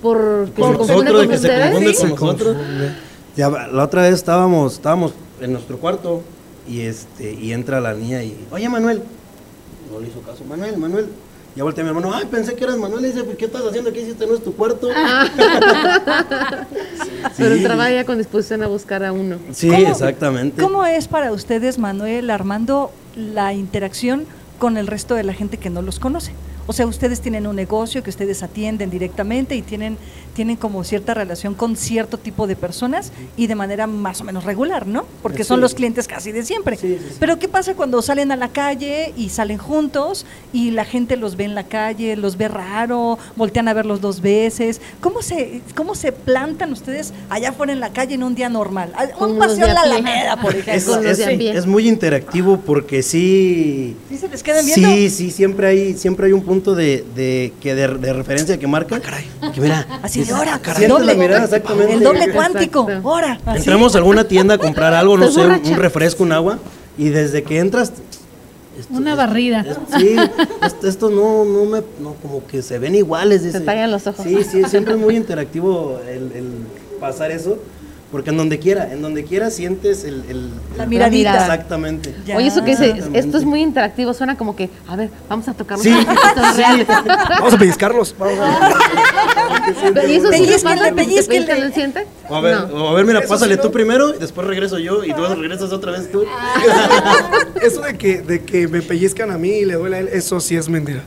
Por que se confunde nosotros, de con que se ustedes. confunde con nosotros. Ya, la otra vez estábamos, estábamos en nuestro cuarto y este y entra la niña y, oye Manuel, no le hizo caso, Manuel, Manuel. Ya volteé a mi hermano, ay, pensé que eras Manuel, y dice, "¿Pues ¿qué estás haciendo aquí si este no es tu cuarto? [LAUGHS] Pero Sí. trabaja ya con disposición a buscar a uno. Sí, ¿Cómo- exactamente. ¿Cómo es para ustedes, Manuel, Armando, la interacción con el resto de la gente que no los conoce? O sea, ustedes tienen un negocio que ustedes atienden directamente y tienen, tienen como cierta relación con cierto tipo de personas y de manera más o menos regular, ¿no? Porque son los clientes casi de siempre. Sí, sí, sí. Pero ¿qué pasa cuando salen a la calle y salen juntos y la gente los ve en la calle, los ve raro, voltean a verlos dos veces? ¿Cómo se, cómo se plantan ustedes allá afuera en la calle en un día normal? Ah, Con Un paseo en la. Alameda, por Es, ejemplo. Es- es muy interactivo porque sí. ¿Sí se les quedan viendo? Sí, sí, siempre hay, siempre hay un punto de, de, que de, de referencia que marca. Que mira, Así de dices, hora, ah, caray. sientes doble, la mirada, exactamente. El doble cuántico, Exacto. hora. así. Entramos a alguna tienda a comprar algo, no sé, un, borracha. un refresco, un agua, y desde que entras. esto- Una barrida. es- sí, esto, esto no, no me, no, como que se ven iguales. dice. tallan los ojos. Sí, sí, siempre es muy interactivo el, el pasar eso, porque en donde quiera, en donde quiera sientes el, el- La el- miradita. Exactamente. Ya. Oye, eso que dice, Exactamente. esto es muy interactivo, suena como que, a ver, vamos a tocarnos. Sí, real. [LAUGHS] Vamos a pellizcarlos. Vamos a... ¿Y eso sí? ¿Te pellizcan el? O a ver, o a ver, mira, pásale tú primero y después regreso yo y luego regresas otra vez tú. [LAUGHS] Eso de que, de que me pellizcan a mí y le duele a él, eso sí es mentira.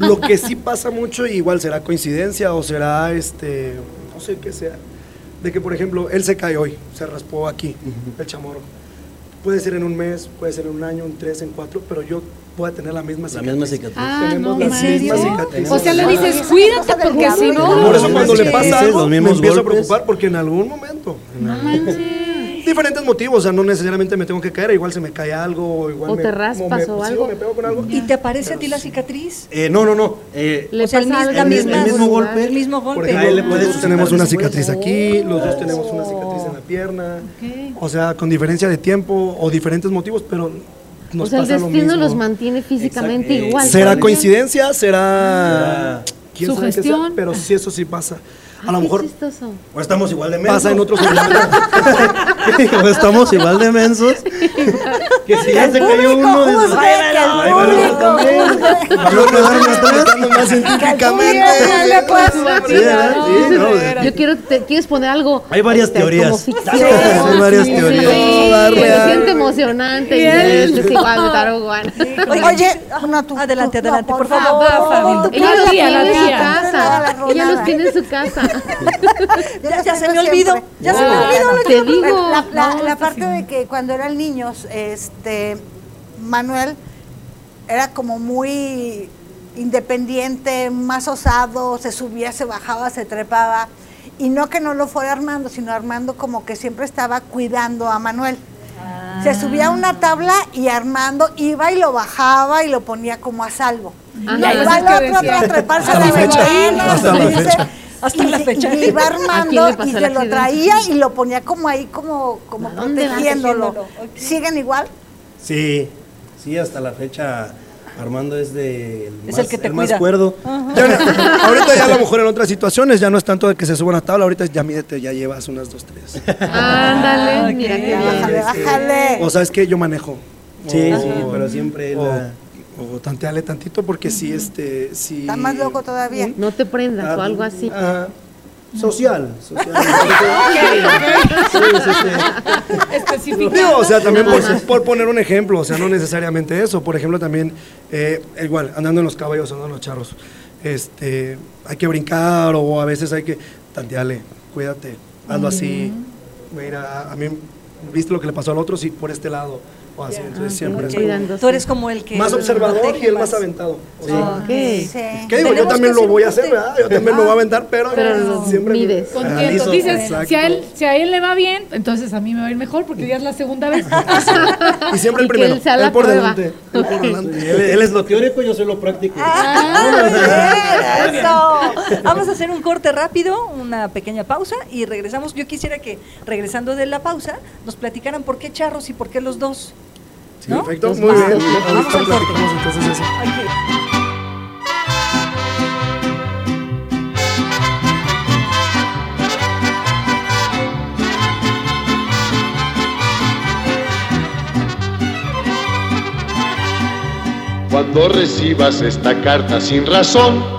Lo que sí pasa mucho, y igual será coincidencia o será, este, no sé qué sea, de que, por ejemplo, él se cae hoy, se raspó aquí, el chamorro. Puede ser en un mes, puede ser en un año, en tres, en cuatro, pero yo puedo tener la misma La cicatriz. misma cicatriz. Ah, Tenemos no las manches. mismas cicatrices. O sea, le dices, cuídate porque que si no... Por eso cuando le pasa algo, me empiezo a golpes. preocupar porque en algún momento, en No [LAUGHS] diferentes motivos, o sea, no necesariamente me tengo que caer, igual se me cae algo, o igual O me, te raspas me- o sí, algo. me pego con algo. ¿Y te aparece a Pero ti la cicatriz? Eh, no, no, no. eh, Le o sea, el la el misma, mismo- el mismo golpe. El mismo golpe. Por Ahí ejemplo, le puedes los dos tenemos una cicatriz aquí, los dos tenemos una cicatriz en la pierna. O sea, con diferencia de tiempo o diferentes motivos, pero nos o sea, el pasa lo destino mismo. los mantiene físicamente Exacto. igual. ¿Será coincidencia? ¿Será...? ¿Quién sabe qué sea? Sugestión. Pero sí, eso sí pasa. A lo qué mejor chistoso. O estamos igual de mensos. pasa en otros [LAUGHS] o estamos igual de mensos. [LAUGHS] Que si ya se cayó uno, atrás. más científicamente. Yo quiero, te, ¿quieres poner algo? Hay varias este, teorías. Hay varias Sí, teorías. sí, Toda que real. se siente emocionante. y Bien. es igual de taruguán. Oye, no, tú, Adelante, adelante, por favor. Ella La los tía, tiene la en su tía. casa. La Ella los rodada. tiene en su casa. [LAUGHS] Ya, se me olvidó. Ya se me Ah, olvidó. lo Te que- digo. La, la- No, la está parte de que cuando eran niños, este, Manuel era como muy independiente, más osado, se subía, se bajaba, se trepaba. Y no que no lo fuera Armando, sino Armando como que siempre estaba cuidando a Manuel. Se subía a una tabla y Armando iba y lo bajaba y lo ponía como a salvo. Ajá. Y ahí va el otro a treparse a la la ventana, hasta y la fecha. Y iba ¿A quién Armando y el se lo traía y lo ponía como ahí, como, como protegiéndolo. ¿Siguen igual? Sí, sí, hasta la fecha Armando es de el Es más, el que te más cuida. cuerdo. Ya [LAUGHS] ahorita ya a lo mejor en otras situaciones ya no es tanto de que se suba a tabla, ahorita ya mídete, ya llevas unas dos, tres. Ándale, mira Ya, bien. bájale, bájale. O sabes que yo manejo. Sí, O- sí, pero siempre o, la- o tanteale tantito porque sí, este, sí. Está más loco todavía. No te prendas o algo así. Ajá. Social, social. [LAUGHS] Sí, sí, sí. Específico. Digo, o sea, también por, por poner un ejemplo, o sea, no necesariamente eso. Por ejemplo, también, eh, igual, andando en los caballos, andando en los charros. este, hay que brincar o a veces hay que tantearle, cuídate, hazlo así. Mira, a mí, ¿viste lo que le pasó al otro? Sí, por este lado. O así, entonces siempre es como- Tú eres como el que más observador y el más. más aventado. O sea, Ok. Sí. ¿Qué digo? Yo también lo voy a hacer ¿verdad? Yo también me voy a aventar, pero, Pero no, siempre mides. Contiendo. analizo. Dices, Exacto. si a, él, si a él le va bien, entonces a mí me va a ir mejor porque ya es la segunda vez. [LAUGHS] Y siempre el Y que primero. él él por prueba. delante. Él por delante. Y él, él es lo teórico, yo soy lo práctico. Ah, [LAUGHS] eso. Vamos a hacer un corte rápido, una pequeña pausa y regresamos. Yo quisiera que, regresando de la pausa, nos platicaran por qué charros y por qué los dos. ¿No? perfecto, muy bien. Vamos al corte. platicamos entonces eso. Cuando recibas esta carta sin razón,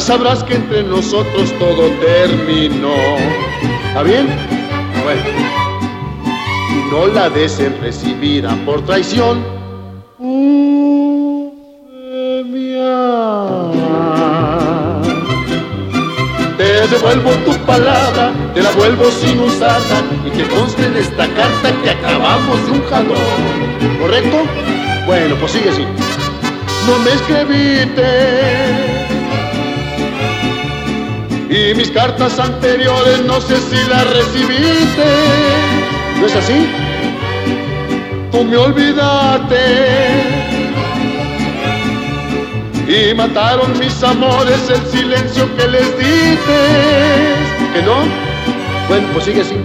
sabrás que entre nosotros todo terminó. ¿Está bien? Bueno. Y no la des en recibida por traición. Te devuelvo tu palabra, te la vuelvo sin usarla y que conste en esta carta que acabamos de un jalón. ¿Correcto? Bueno, pues sigue así. No me escribiste y mis cartas anteriores no sé si las recibiste. ¿No es así? Tú me olvidaste y mataron mis amores el silencio que les diste. ¿Que no? Bueno, pues sigue así.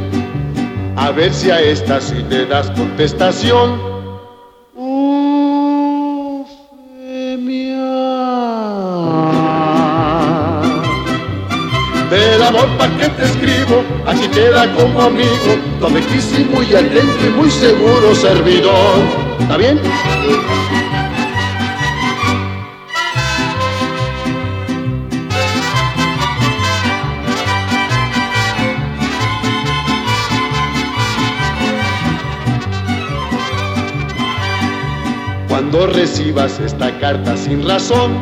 A ver si a esta sí le das contestación. Aquí queda como amigo, tu afectísimo y atento y muy seguro servidor. ¿Está bien? Cuando recibas esta carta sin razón,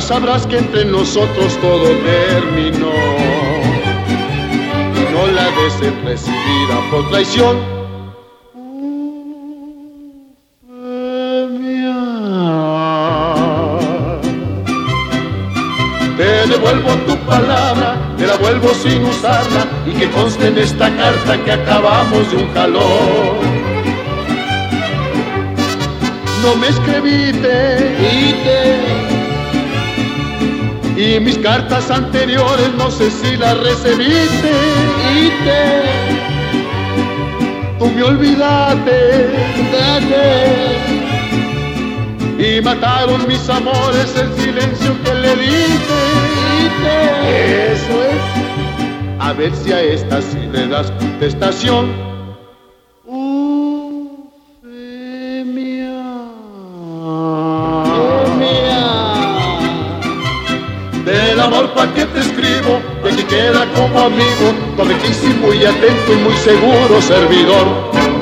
sabrás que entre nosotros todo terminó. No la des recibida por traición. Te devuelvo tu palabra, te la vuelvo sin usarla y que conste en esta carta que acabamos de un jalón. No me escribiste y mis cartas anteriores no sé si las recibiste Tú me olvidaste y mataron mis amores el silencio que le diste. Eso es. A ver si a esta sí le das contestación. Queda como amigo, tu afectísimo y atento y muy seguro servidor.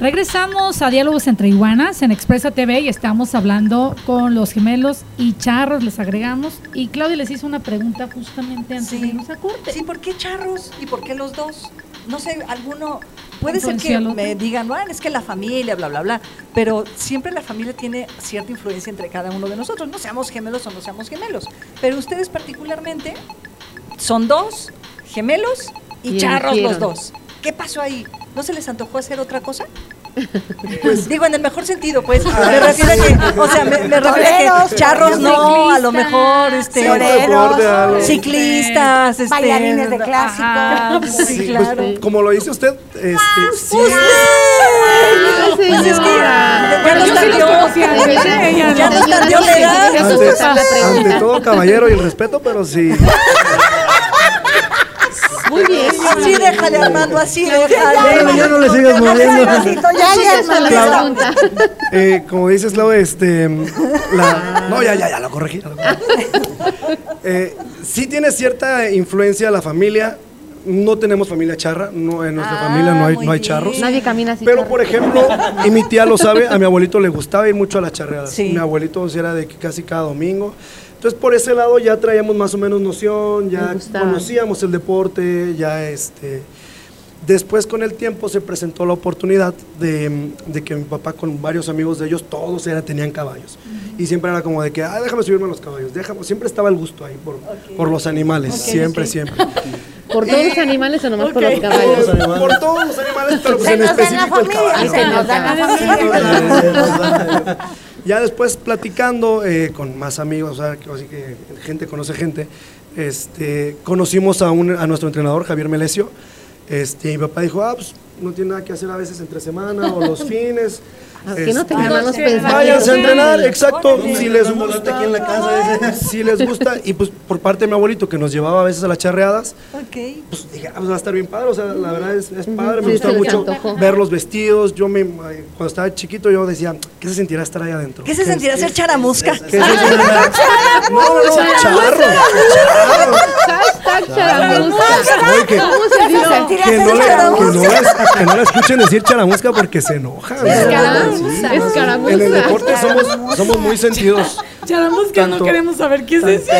Regresamos a Diálogos entre Iguanas en Expresa TV y estamos hablando con los gemelos y charros, les agregamos. Y Claudia les hizo una pregunta justamente antes de irnos a corte. Sí, ¿por qué charros y por qué los dos? No sé, alguno. Puede ser que me digan, bueno, es que la familia, bla, bla, bla. Pero siempre la familia tiene cierta influencia entre cada uno de nosotros. No seamos gemelos o no seamos gemelos. Pero ustedes, particularmente, son dos gemelos y, Y charros los dos. ¿Qué pasó ahí? ¿No se les antojó hacer otra cosa? [LAUGHS] Digo, en el mejor sentido, pues. Me refiero a que, o sea, me, me refiero a que charros no, a lo mejor, este, toreros, ciclistas, este, bailarines de clásico. ajá, sí, Sí, claro. pues, como lo dice usted, este, sí, Pues, pues es que ya nos sí. Ella ya no. nos tanteó la edad. Ante todo caballero y el respeto, pero sí. Muy bien. Así déjale, Armando, así Bueno, déjale. ya no le sigas moviendo. Ya, ya, eh, como dices, Clau, este, la- no, ya, ya, ya, lo corregí. ya lo corregí. Eh, sí tiene cierta influencia la familia. No tenemos familia charra, no, en nuestra Ah, familia no hay, no hay charros. Nadie camina así. Pero charro. por ejemplo, y mi tía lo sabe, a mi abuelito le gustaba ir mucho a las charreadas. Sí. Mi abuelito era de que casi cada domingo. Entonces por ese lado ya traíamos más o menos noción, ya conocíamos el deporte, ya este. Después con el tiempo se presentó la oportunidad de, de que mi papá con varios amigos de ellos, todos eran, tenían caballos. Y siempre era como de que, ah, déjame subirme a los caballos, déjame. Siempre estaba el gusto ahí por, por los animales, siempre, siempre. [LAUGHS] ¿Por todos los animales o nomás por los caballos? Por todos los animales, pero pues Se en nos da en la específico el caballo. se nos da en la familia. [LAUGHS] Ya después platicando eh, con más amigos, o sea, que así que gente conoce gente, este, conocimos a, un, a nuestro entrenador, Javier Melesio. Este, y mi papá dijo, ah, pues no tiene nada que hacer a veces entre semana o los [LAUGHS] fines. Que no Este, tengan malos pensamientos. Váyanse a entrenar, exacto, si les gusta. aquí en la casa, Si les gusta, y pues por parte de mi abuelito que nos llevaba a veces a las charreadas, Ok. pues dije, ah, pues va a estar bien padre, o sea, la verdad es, es padre, me Sí, gusta mucho ver los vestidos, yo me, cuando estaba chiquito yo decía, ¿qué se sentirá estar ahí adentro? ¿Qué se sentirá ser charamusca? ¿Qué se sentirá? No, no, no, charro, charro. Que no la escuchen decir charamusca porque se enoja. ¿No? En el deporte somos, somos muy sentidos. Charamusca, no queremos saber qué es eso.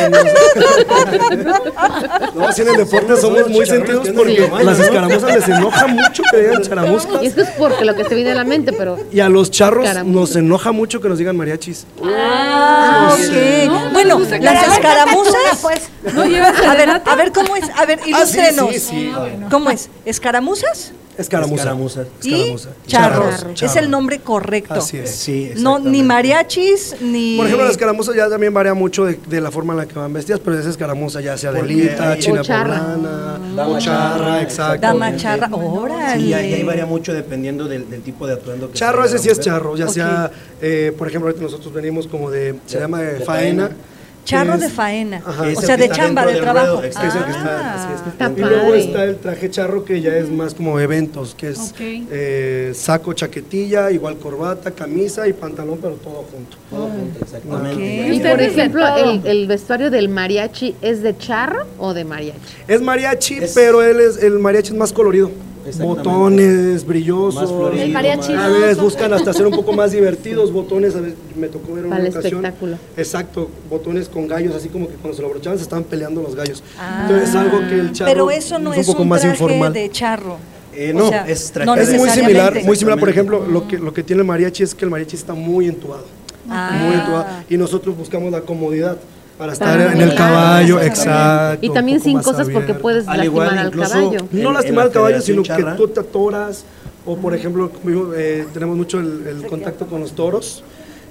No, sí, en el deporte somos muy sentidos porque Sí. las escaramuzas les enoja mucho que digan charamuscas. Y esto es porque lo que te viene a la mente, pero Y a los charros Escaramuzas. nos enoja mucho que nos digan mariachis. Ah, ok. bueno, las escaramuzas. [LAUGHS] Pues, No A ver, a ver cómo es. A ver, Ah, sí, ilústrenos. sí, sí. ¿Cómo es? ¿Escaramuzas? Escaramuza. Escaramuza. Y charros. Charros, Es el nombre correcto. Así es. Sí, No, ni mariachis, ni. Por ejemplo, la escaramuza ya también varía mucho de, de la forma en la que van vestidas, pero esa escaramuza ya sea de Porque lita, hay- china poblana, Dama charra, exacto. Dama charra. Órale. Sí, y ahí varía mucho dependiendo del, del tipo de atuendo que Charro, ese sí es charro, ya sea, eh, por ejemplo, ahorita nosotros venimos como de, se De- llama de, de faena. faena. Charro de faena. Ajá. O sea, de chamba, de del trabajo. ruedo, Es el que está, así es. Está y luego está el traje charro que ya es más como eventos, que es eh, saco, chaquetilla, igual corbata, camisa y pantalón, pero todo junto. Todo junto, exactamente. Y por ejemplo, el, el vestuario del mariachi es de charro o de mariachi? Es mariachi, Es- pero él es, el mariachi es más colorido. Botones, brillosos. Más florido, El mariachi más- A veces buscan hasta ser un poco más divertidos, botones, a veces me tocó ver una Para ocasión. espectáculo. Exacto, botones con gallos, así como que cuando se lo abrochaban se estaban peleando los gallos. Ah. Entonces es algo que el charro Pero eso no es un poco un más traje informal. de charro. Eh, O no, sea, es traje. no es muy similar, muy similar, por ejemplo, lo que, lo que tiene el mariachi es que el mariachi está muy entubado. Ah. Muy entubado. Y nosotros buscamos la comodidad para estar en el caballo, exacto. Y también sin cosas porque puedes Al lastimar igual, al incluso, caballo. en- No lastimar la al caballo, sino que tú te atoras. O por ejemplo, conmigo, eh, tenemos mucho el, el contacto con los toros.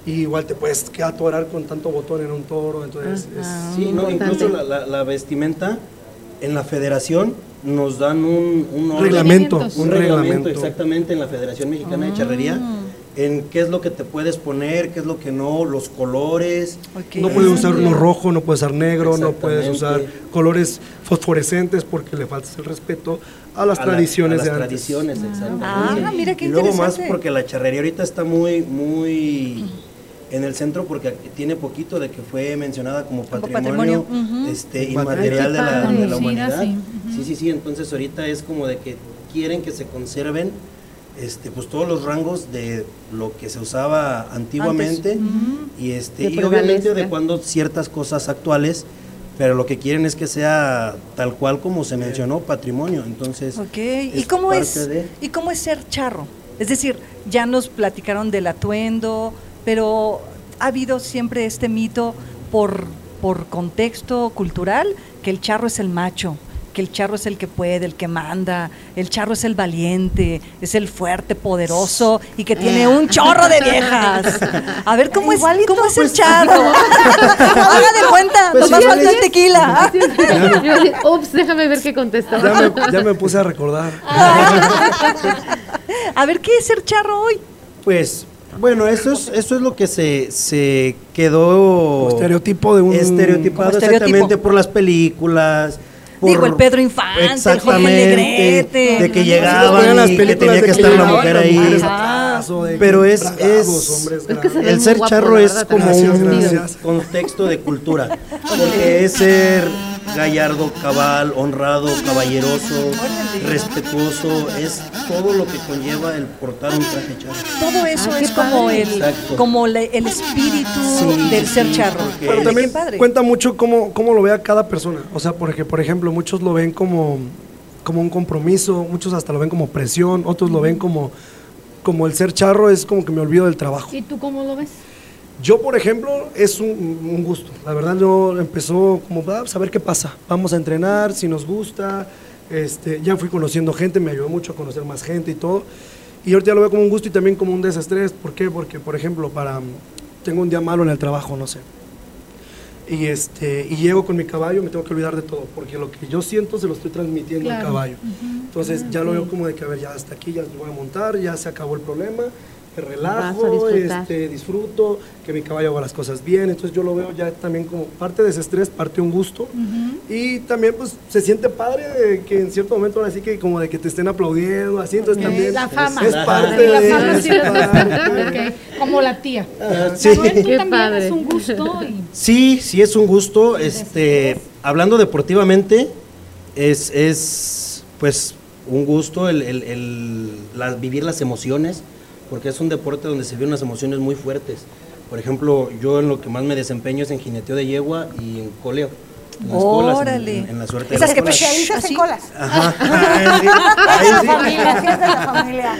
Y igual te puedes que atorar con tanto botón en un toro. Entonces, es- Sí, no, incluso la, la- la vestimenta en la federación nos dan un, un orden, reglamento. un Un reglamento, reglamento. exactamente en la Federación Mexicana de Charrería, en qué es lo que te puedes poner, qué es lo que no, los colores. No puedes usar uno rojo, no puedes usar negro, no puedes usar colores fosforescentes porque le faltas el respeto a las a la- tradiciones a de las antes. tradiciones, exactamente. Ah, mira qué y luego más porque la charrería ahorita está muy, muy en el centro porque tiene poquito de que fue mencionada como patrimonio, este, inmaterial de la, de la humanidad. Sí, sí, sí, entonces ahorita es como de que quieren que se conserven este, pues todos los rangos de lo que se usaba antiguamente y este y obviamente prevalezca. de cuando ciertas cosas actuales pero lo que quieren es que sea tal cual como se mencionó patrimonio. Entonces Ok, ¿y cómo parte es, de- ¿y cómo es ser charro? Es decir, ya nos platicaron del atuendo, pero ha habido siempre este mito por, por contexto cultural que el charro es el macho, que el charro es el que puede, el que manda, el charro es el valiente, es el fuerte, poderoso y que tiene un chorro de viejas. A ver, ¿cómo es, cómo es el charro? [LAUGHS] Haga de cuenta, Pues nomás falta el tequila. Yo [LAUGHS] ups, déjame ver qué contestó. Ya me, ya me puse a recordar. [LAUGHS] A ver, ¿qué es ser charro hoy? Pues, bueno, eso es, eso es lo que se, se quedó Estereotipo de un- estereotipado estereotipo. exactamente por las películas, Digo, el Pedro Infante, el Jorge Exactamente, Negrete. de que llegaban las y que tenía que estar la mujer ahí. Pero es, es el ser charro es como un contexto de cultura, porque es ser gallardo, cabal, honrado, caballeroso, respetuoso, es todo lo que conlleva el portar un traje charro. Todo eso Ah, es como el, Exacto. como le- el espíritu Sí, del ser sí, charro. Pero también padre. cuenta mucho cómo, cómo lo vea cada persona. O sea, porque, por ejemplo, muchos lo ven como, como un compromiso, muchos hasta lo ven como presión, otros lo ven como, como el ser charro es como que me olvido del trabajo. ¿Y tú cómo lo ves? Yo, por ejemplo, es un, un gusto. La verdad, yo empezó como, va, a ver qué pasa. Vamos a entrenar, si nos gusta. Este, ya fui conociendo gente, me ayudó mucho a conocer más gente y todo. Y ahorita lo veo como un gusto y también como un desestrés. ¿Por qué? Porque, por ejemplo, para tengo un día malo en el trabajo, no sé. Y, este, y llego con mi caballo, me tengo que olvidar de todo, porque lo que yo siento se lo estoy transmitiendo al Claro. caballo. Entonces ya lo veo como de que, a ver, ya hasta aquí ya voy a montar, ya se acabó el problema, relajo, este, disfruto, que mi caballo haga las cosas bien, entonces yo lo veo ya también como parte de ese estrés, parte de un gusto. Y también pues se siente padre de que en cierto momento ahora sí que como de que te estén aplaudiendo, así, entonces también la fama. es parte La de fama sí es les gusta. parte. Ok, Como la tía. Ah, sí. Manuel, tú Qué también padre. es un gusto. y- Sí, sí es un gusto. Este, hablando deportivamente, es, es pues un gusto el, el- el- la- vivir las emociones, porque es un deporte donde se viven unas emociones muy fuertes. Por ejemplo, yo en lo que más me desempeño es en jineteo de yegua y en coleo. En las colas, en- en, en la suerte de Esas las que colas. ¿Así? en colas. Ajá. [LAUGHS] Es de [LAUGHS] la familia, sí es de la familia.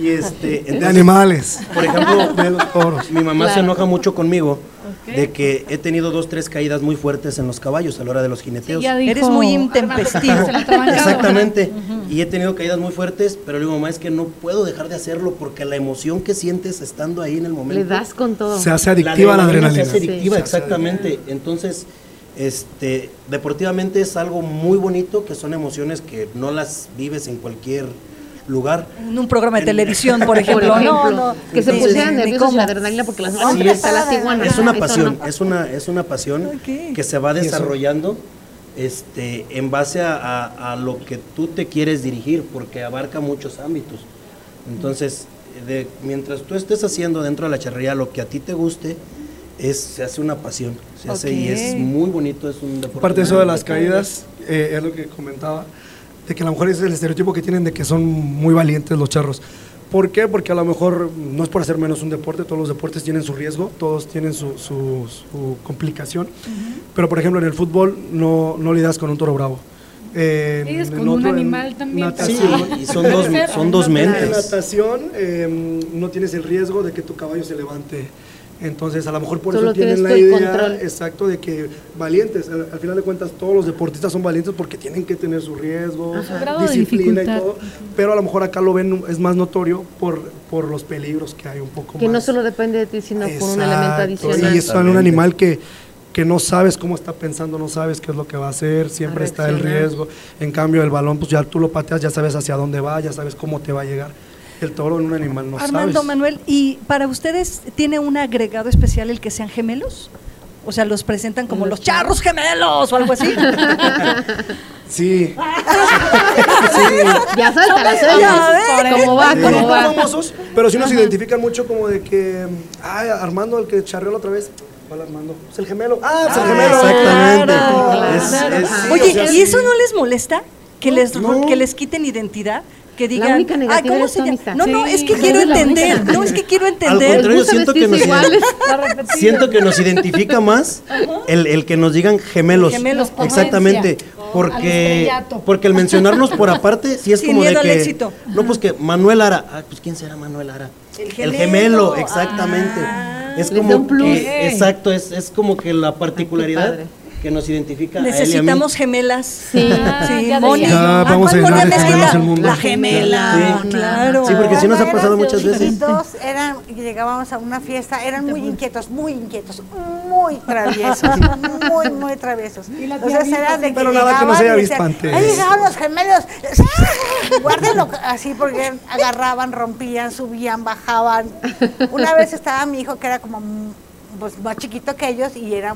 Y este, [LAUGHS] De animales. por ejemplo, [LAUGHS] de los toros. Mi mamá se enoja mucho conmigo de que he tenido dos, tres caídas muy fuertes en los caballos a la hora de los jineteos. Ya dijo Eres muy intempestivo. [LAUGHS] Exactamente. Y he tenido caídas muy fuertes, pero le digo, mamá, es que no puedo dejar de hacerlo porque la emoción que sientes estando ahí en el momento. Le das con todo. Se hace adictiva la adrenalina. Se hace adictiva, Sí. Exactamente. Entonces, este, deportivamente es algo muy bonito, que son emociones que no las vives en cualquier lugar. En un programa de televisión, por [LAUGHS] Por ejemplo. ejemplo, no, no. que se ni- pusieran nerviosos la adrenalina porque las Sí, van es, hasta las iguanas. es una pasión, no. es una, es una pasión Ok. que se va desarrollando este, en base a, a- a lo que tú te quieres dirigir, porque abarca muchos ámbitos. Entonces, de- mientras tú estés haciendo dentro de la charrería lo que a ti te guste, es, se hace una pasión, se hace y es muy bonito, es un deporte. Aparte de eso de las caídas, eh, es lo que comentaba, de que a lo mejor es el estereotipo que tienen de que son muy valientes los charros. ¿Por qué? Porque a lo mejor no es por hacer menos un deporte, todos los deportes tienen su riesgo, todos tienen su, su- su complicación, pero por ejemplo en el fútbol no, no lidias con un toro bravo. En- Lidias en con un otro, en animal también, Sí, Natación, y son dos, son dos en mentes. natación eh, no tienes el riesgo de que tu caballo se levante. Entonces, a lo mejor por Solo eso tienen la idea control. exacto de que valientes. Al, al final de cuentas, todos los deportistas son valientes porque tienen que tener su riesgo, A su grado de disciplina y todo. Pero a lo mejor acá lo ven, es más notorio por, por los peligros que hay un poco Que no más. solo depende de ti, sino por un elemento adicional. Y es un animal que, que no sabes cómo está pensando, no sabes qué es lo que va a hacer, siempre está el riesgo. En cambio, el balón, pues ya tú lo pateas, ya sabes hacia dónde va, ya sabes cómo te va a llegar. El toro en un animal no Armando sabes. Manuel, ¿y para ustedes tiene un agregado especial el que sean gemelos? O sea, los presentan como los charros gemelos o algo así. [LAUGHS] [LAUGHS] Sí. Ya suelta la Ya, suelta. ¿ves? ¿Cómo va? Sí, ¿Cómo va? famosos, pero sí nos identifican mucho como de que, ay, Armando, el que charreó la otra vez. ¿Cuál Armando? Es el gemelo. Ah, es el gemelo. Exactamente. Claro, Es- claro. es- sí, Oye, o sea, ¿y sí. eso no les molesta? Que les, No. que les quiten identidad, que digan, única "Ah, negativa ¿cómo eres se tú, llama?" amistad. No, no, Sí, es que quiero entender, no, es que quiero Al entender. contrario, gusta siento que, nos, iguales. siento que nos identifica más el, el que nos digan gemelos. Gemelos, por Exactamente. Al Porque, porque el mencionarnos por aparte, sí es Sin como de al que. éxito. No, pues que Manuel Ara. Ah, pues ¿quién será Manuel Ara? El El gemelo. gemelo, exactamente. Ah. es como un plus. que- exacto, es, es como que la particularidad. Que nos identifica a él y a mí. Necesitamos gemelas. Sí. sí, ya Moni. Ah, vamos a mundo. La gemela, Sí. claro. Sí, porque sí nos ha pasado muchas veces. chiquitos, eran, llegábamos a una fiesta, eran muy inquietos, muy inquietos, muy traviesos, muy, muy traviesos. Entonces era de que Pero nada que no llegaban se haya y visto decían, antes. Ahí llegaban los gemelos, guárdenlo así porque agarraban, rompían, subían, bajaban. Una vez estaba mi hijo que era como pues más chiquito que ellos y era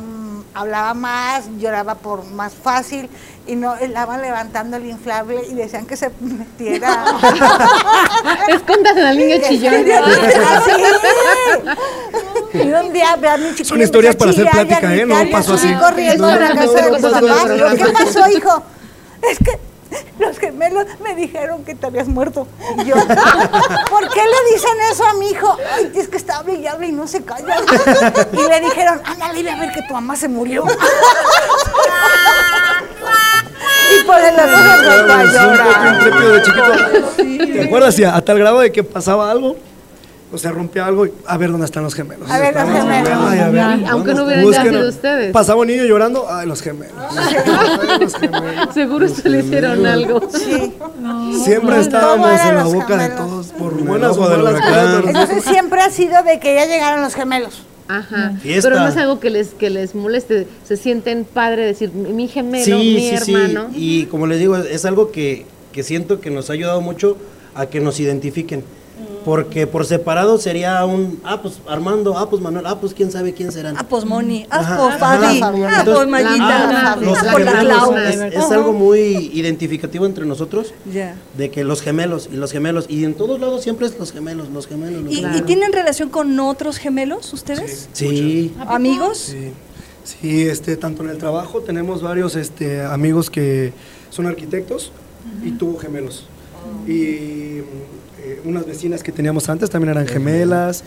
hablaba más, lloraba por más fácil y no estaban levantando el inflable y decían que se metiera. Escondas al niño chillón. Y un día ve a mi chiquillo Son historias para hacer plática, ¿eh? No pasó así. corriendo No, a la casa de mis papás. ¿Qué pasó, hijo? Es que [LAUGHS] los gemelos me dijeron que te habías muerto. Y yo, [LAUGHS] ¿por qué le dicen eso a mi hijo? Ay, es que está hable y hable y no se calla. [LAUGHS] Y le dijeron, ándale, ve a ver que tu mamá se murió. Y por el otro se a llorar. de chiquito. ¿Te acuerdas? A, a tal grado de que pasaba algo, o sea, rompía algo y a ver dónde están los gemelos. A ver, los gemelos. Ay, a ver, Ay, aunque no ¿dónde hubieran nacido ustedes. Pasaba un niño llorando, ay, los gemelos. [LAUGHS] Seguro se le hicieron algo. Sí. Siempre estábamos en la boca de todos, por buenas o huracán. cosas. Entonces siempre ha sido de que ya llegaron los gemelos. Ajá. Fiesta. Pero no es algo que les, que les moleste. Se sienten padre decir, mi gemelo, Sí, mi sí, sí. hermano. Y como les digo, es algo que, que siento que nos ha ayudado mucho a que nos identifiquen. Porque por separado sería un, ah, pues Armando, ah, pues Manuel, ah, pues quién sabe quién serán. Ah, pues Moni, ah, pues. Fabi, ah, pues Mayita, ah, los ah, pues la gemelos Clau. es, es algo muy identificativo entre nosotros, Ya. de que los gemelos y los gemelos, y en todos lados siempre es los gemelos, los gemelos, los ¿Y, gemelos. y tienen relación con otros gemelos ustedes? Sí. ¿Amigos? Sí, sí, este, tanto en el trabajo tenemos varios este, amigos que son arquitectos y tuvo gemelos. Y eh, unas vecinas que teníamos antes también eran gemelas.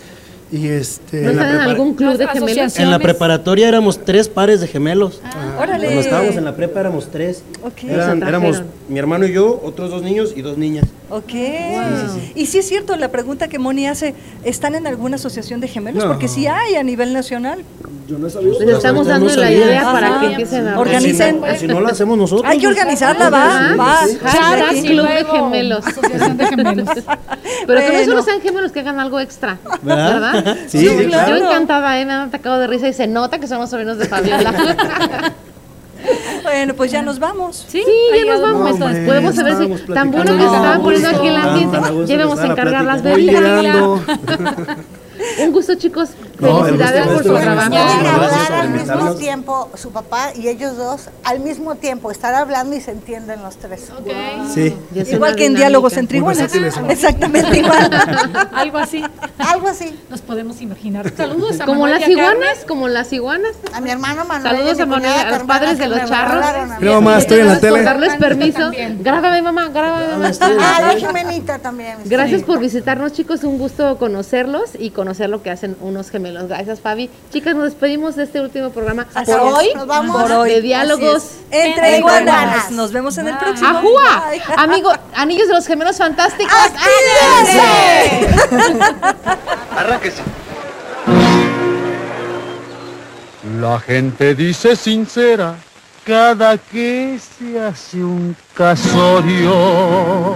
Y este, ¿No en algún club de gemelos? En la preparatoria éramos tres pares de gemelos. Órale. Cuando estábamos en la prepa éramos tres. Ok. Eran- éramos. Mi hermano y yo, otros dos niños y dos niñas. Ok. Y sí es cierto, la pregunta que Moni hace, ¿están en alguna asociación de gemelos? No. Porque sí hay a nivel nacional. Yo no he sabido. Les estamos no dando la idea para Ajá. que empiecen a Organicen. Si no, si no la hacemos nosotros. Hay que organizarla, va, va. Aquí. Club de Gemelos. Asociación de gemelos. [LAUGHS] Pero que no Bueno. solo sean gemelos, que hagan algo extra. ¿Verdad? ¿Verdad? Sí, Sí, sí, claro. Yo encantada, ¿eh? me han atacado de risa y se nota que son los sobrinos de Fabiola. [LAUGHS] Bueno, pues ya nos vamos. Sí, ya nos vamos. hombre, Podemos saber si tan bueno que se estaba poniendo aquí el ambiente. Ya que vamos a encargar las bebidas. Un gusto, chicos. No, el por su trabajo. Hablar al mismo tiempo, su papá y ellos dos, al mismo tiempo, estar hablando y se entienden los tres. Sí. Igual que en diálogos entre Muy iguales. versátiles somos. Exactamente igual. [LAUGHS] Algo así. Algo así. Nos podemos imaginar. Saludos a Como Manuel las iguanas, como las iguanas. A mi hermano Manuel. Saludos a Manuel, a los padres de los charros. Mira, mamá, estoy en la tele. darles [LAUGHS] permiso. Grábame, mamá, grábame, mamá. Ah, la Jimenita también. Gracias por visitarnos, chicos. Un gusto conocerlos y conocer lo que hacen unos gemelos. Gracias, Fabi. Chicas, nos despedimos de este último programa Así por es. hoy. Nos vamos. Por hoy. De diálogos. Entre iguanas. Nos vemos en el próximo. ¡Ajúa! Bye. [LAUGHS] Amigo, anillos de los gemelos fantásticos. Arránquese. La gente dice sincera cada que se hace un casorio.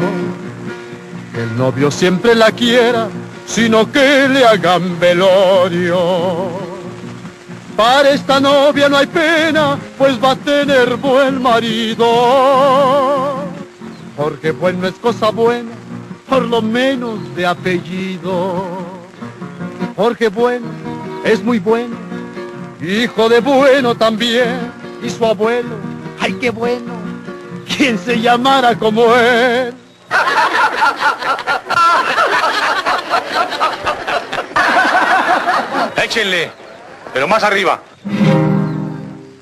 Que el novio siempre la quiera, sino que le hagan velorio. Para esta novia no hay pena, pues va a tener buen marido. Porque bueno es cosa buena, por lo menos de apellido. Porque bueno es muy bueno, hijo de bueno también, y su abuelo, ay qué bueno, quien se llamara como él. Échenle, pero más arriba.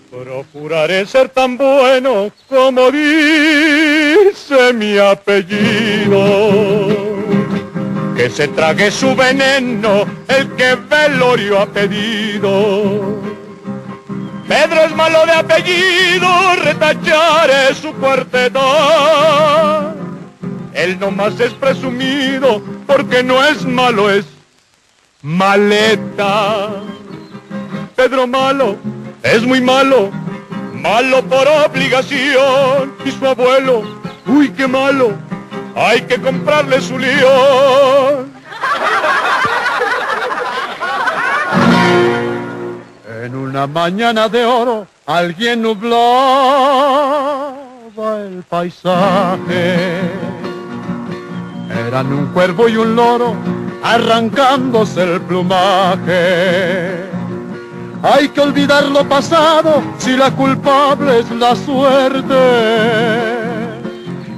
Procuraré ser tan bueno como dice mi apellido. Que se trague su veneno el que velorio ha pedido. Pedro es malo de apellido, retacharé su cuarteta. Él nomás es presumido porque no es malo, es maleta. Pedro malo es muy malo, malo por obligación. Y su abuelo, uy, qué malo, hay que comprarle su león. En una mañana de oro, alguien nublaba el paisaje. Eran un cuervo y un loro arrancándose el plumaje. Hay que olvidar lo pasado si la culpable es la suerte.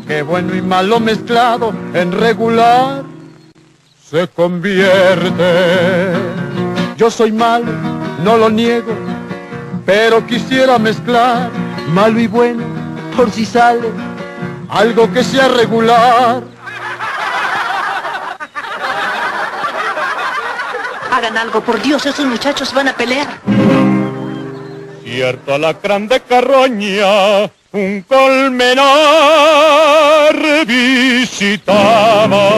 Que bueno y malo mezclado en regular se convierte. Yo soy malo, no lo niego, pero quisiera mezclar malo y bueno por si sale algo que sea regular. Hagan algo, por Dios, esos muchachos van a pelear. Cierto alacrán de carroña, un colmenar visitaba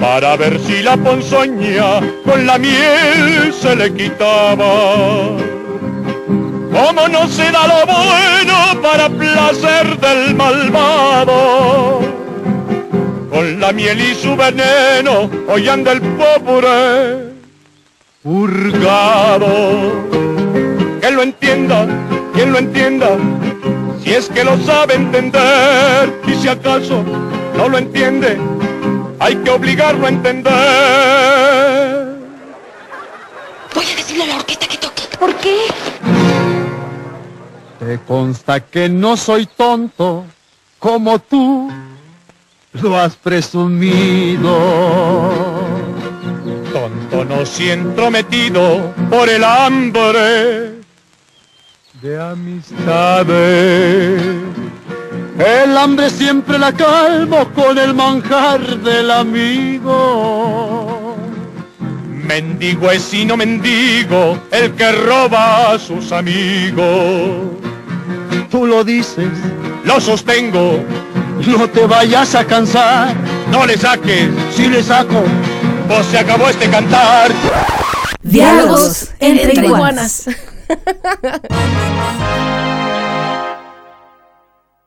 para ver si la ponzoña con la miel se le quitaba. Como no se da lo bueno para placer del malvado, con la miel y su veneno hoy anda el pobre purgado. Que lo entienda, quien lo entienda, si es que lo sabe entender, y si acaso no lo entiende, hay que obligarlo a entender. Voy a decirle a la orquesta que toque. ¿Por qué? Te consta que no soy tonto como tú lo has presumido. Tonto no si entrometido por el hambre de amistades. El hambre siempre la calmo con el manjar del amigo. Mendigo es y no mendigo el que roba a sus amigos. Tú lo dices, lo sostengo, no te vayas a cansar. No le saques, si le saco, pues se acabó este cantar. Diálogos entre iguanas. iguanas. [LAUGHS]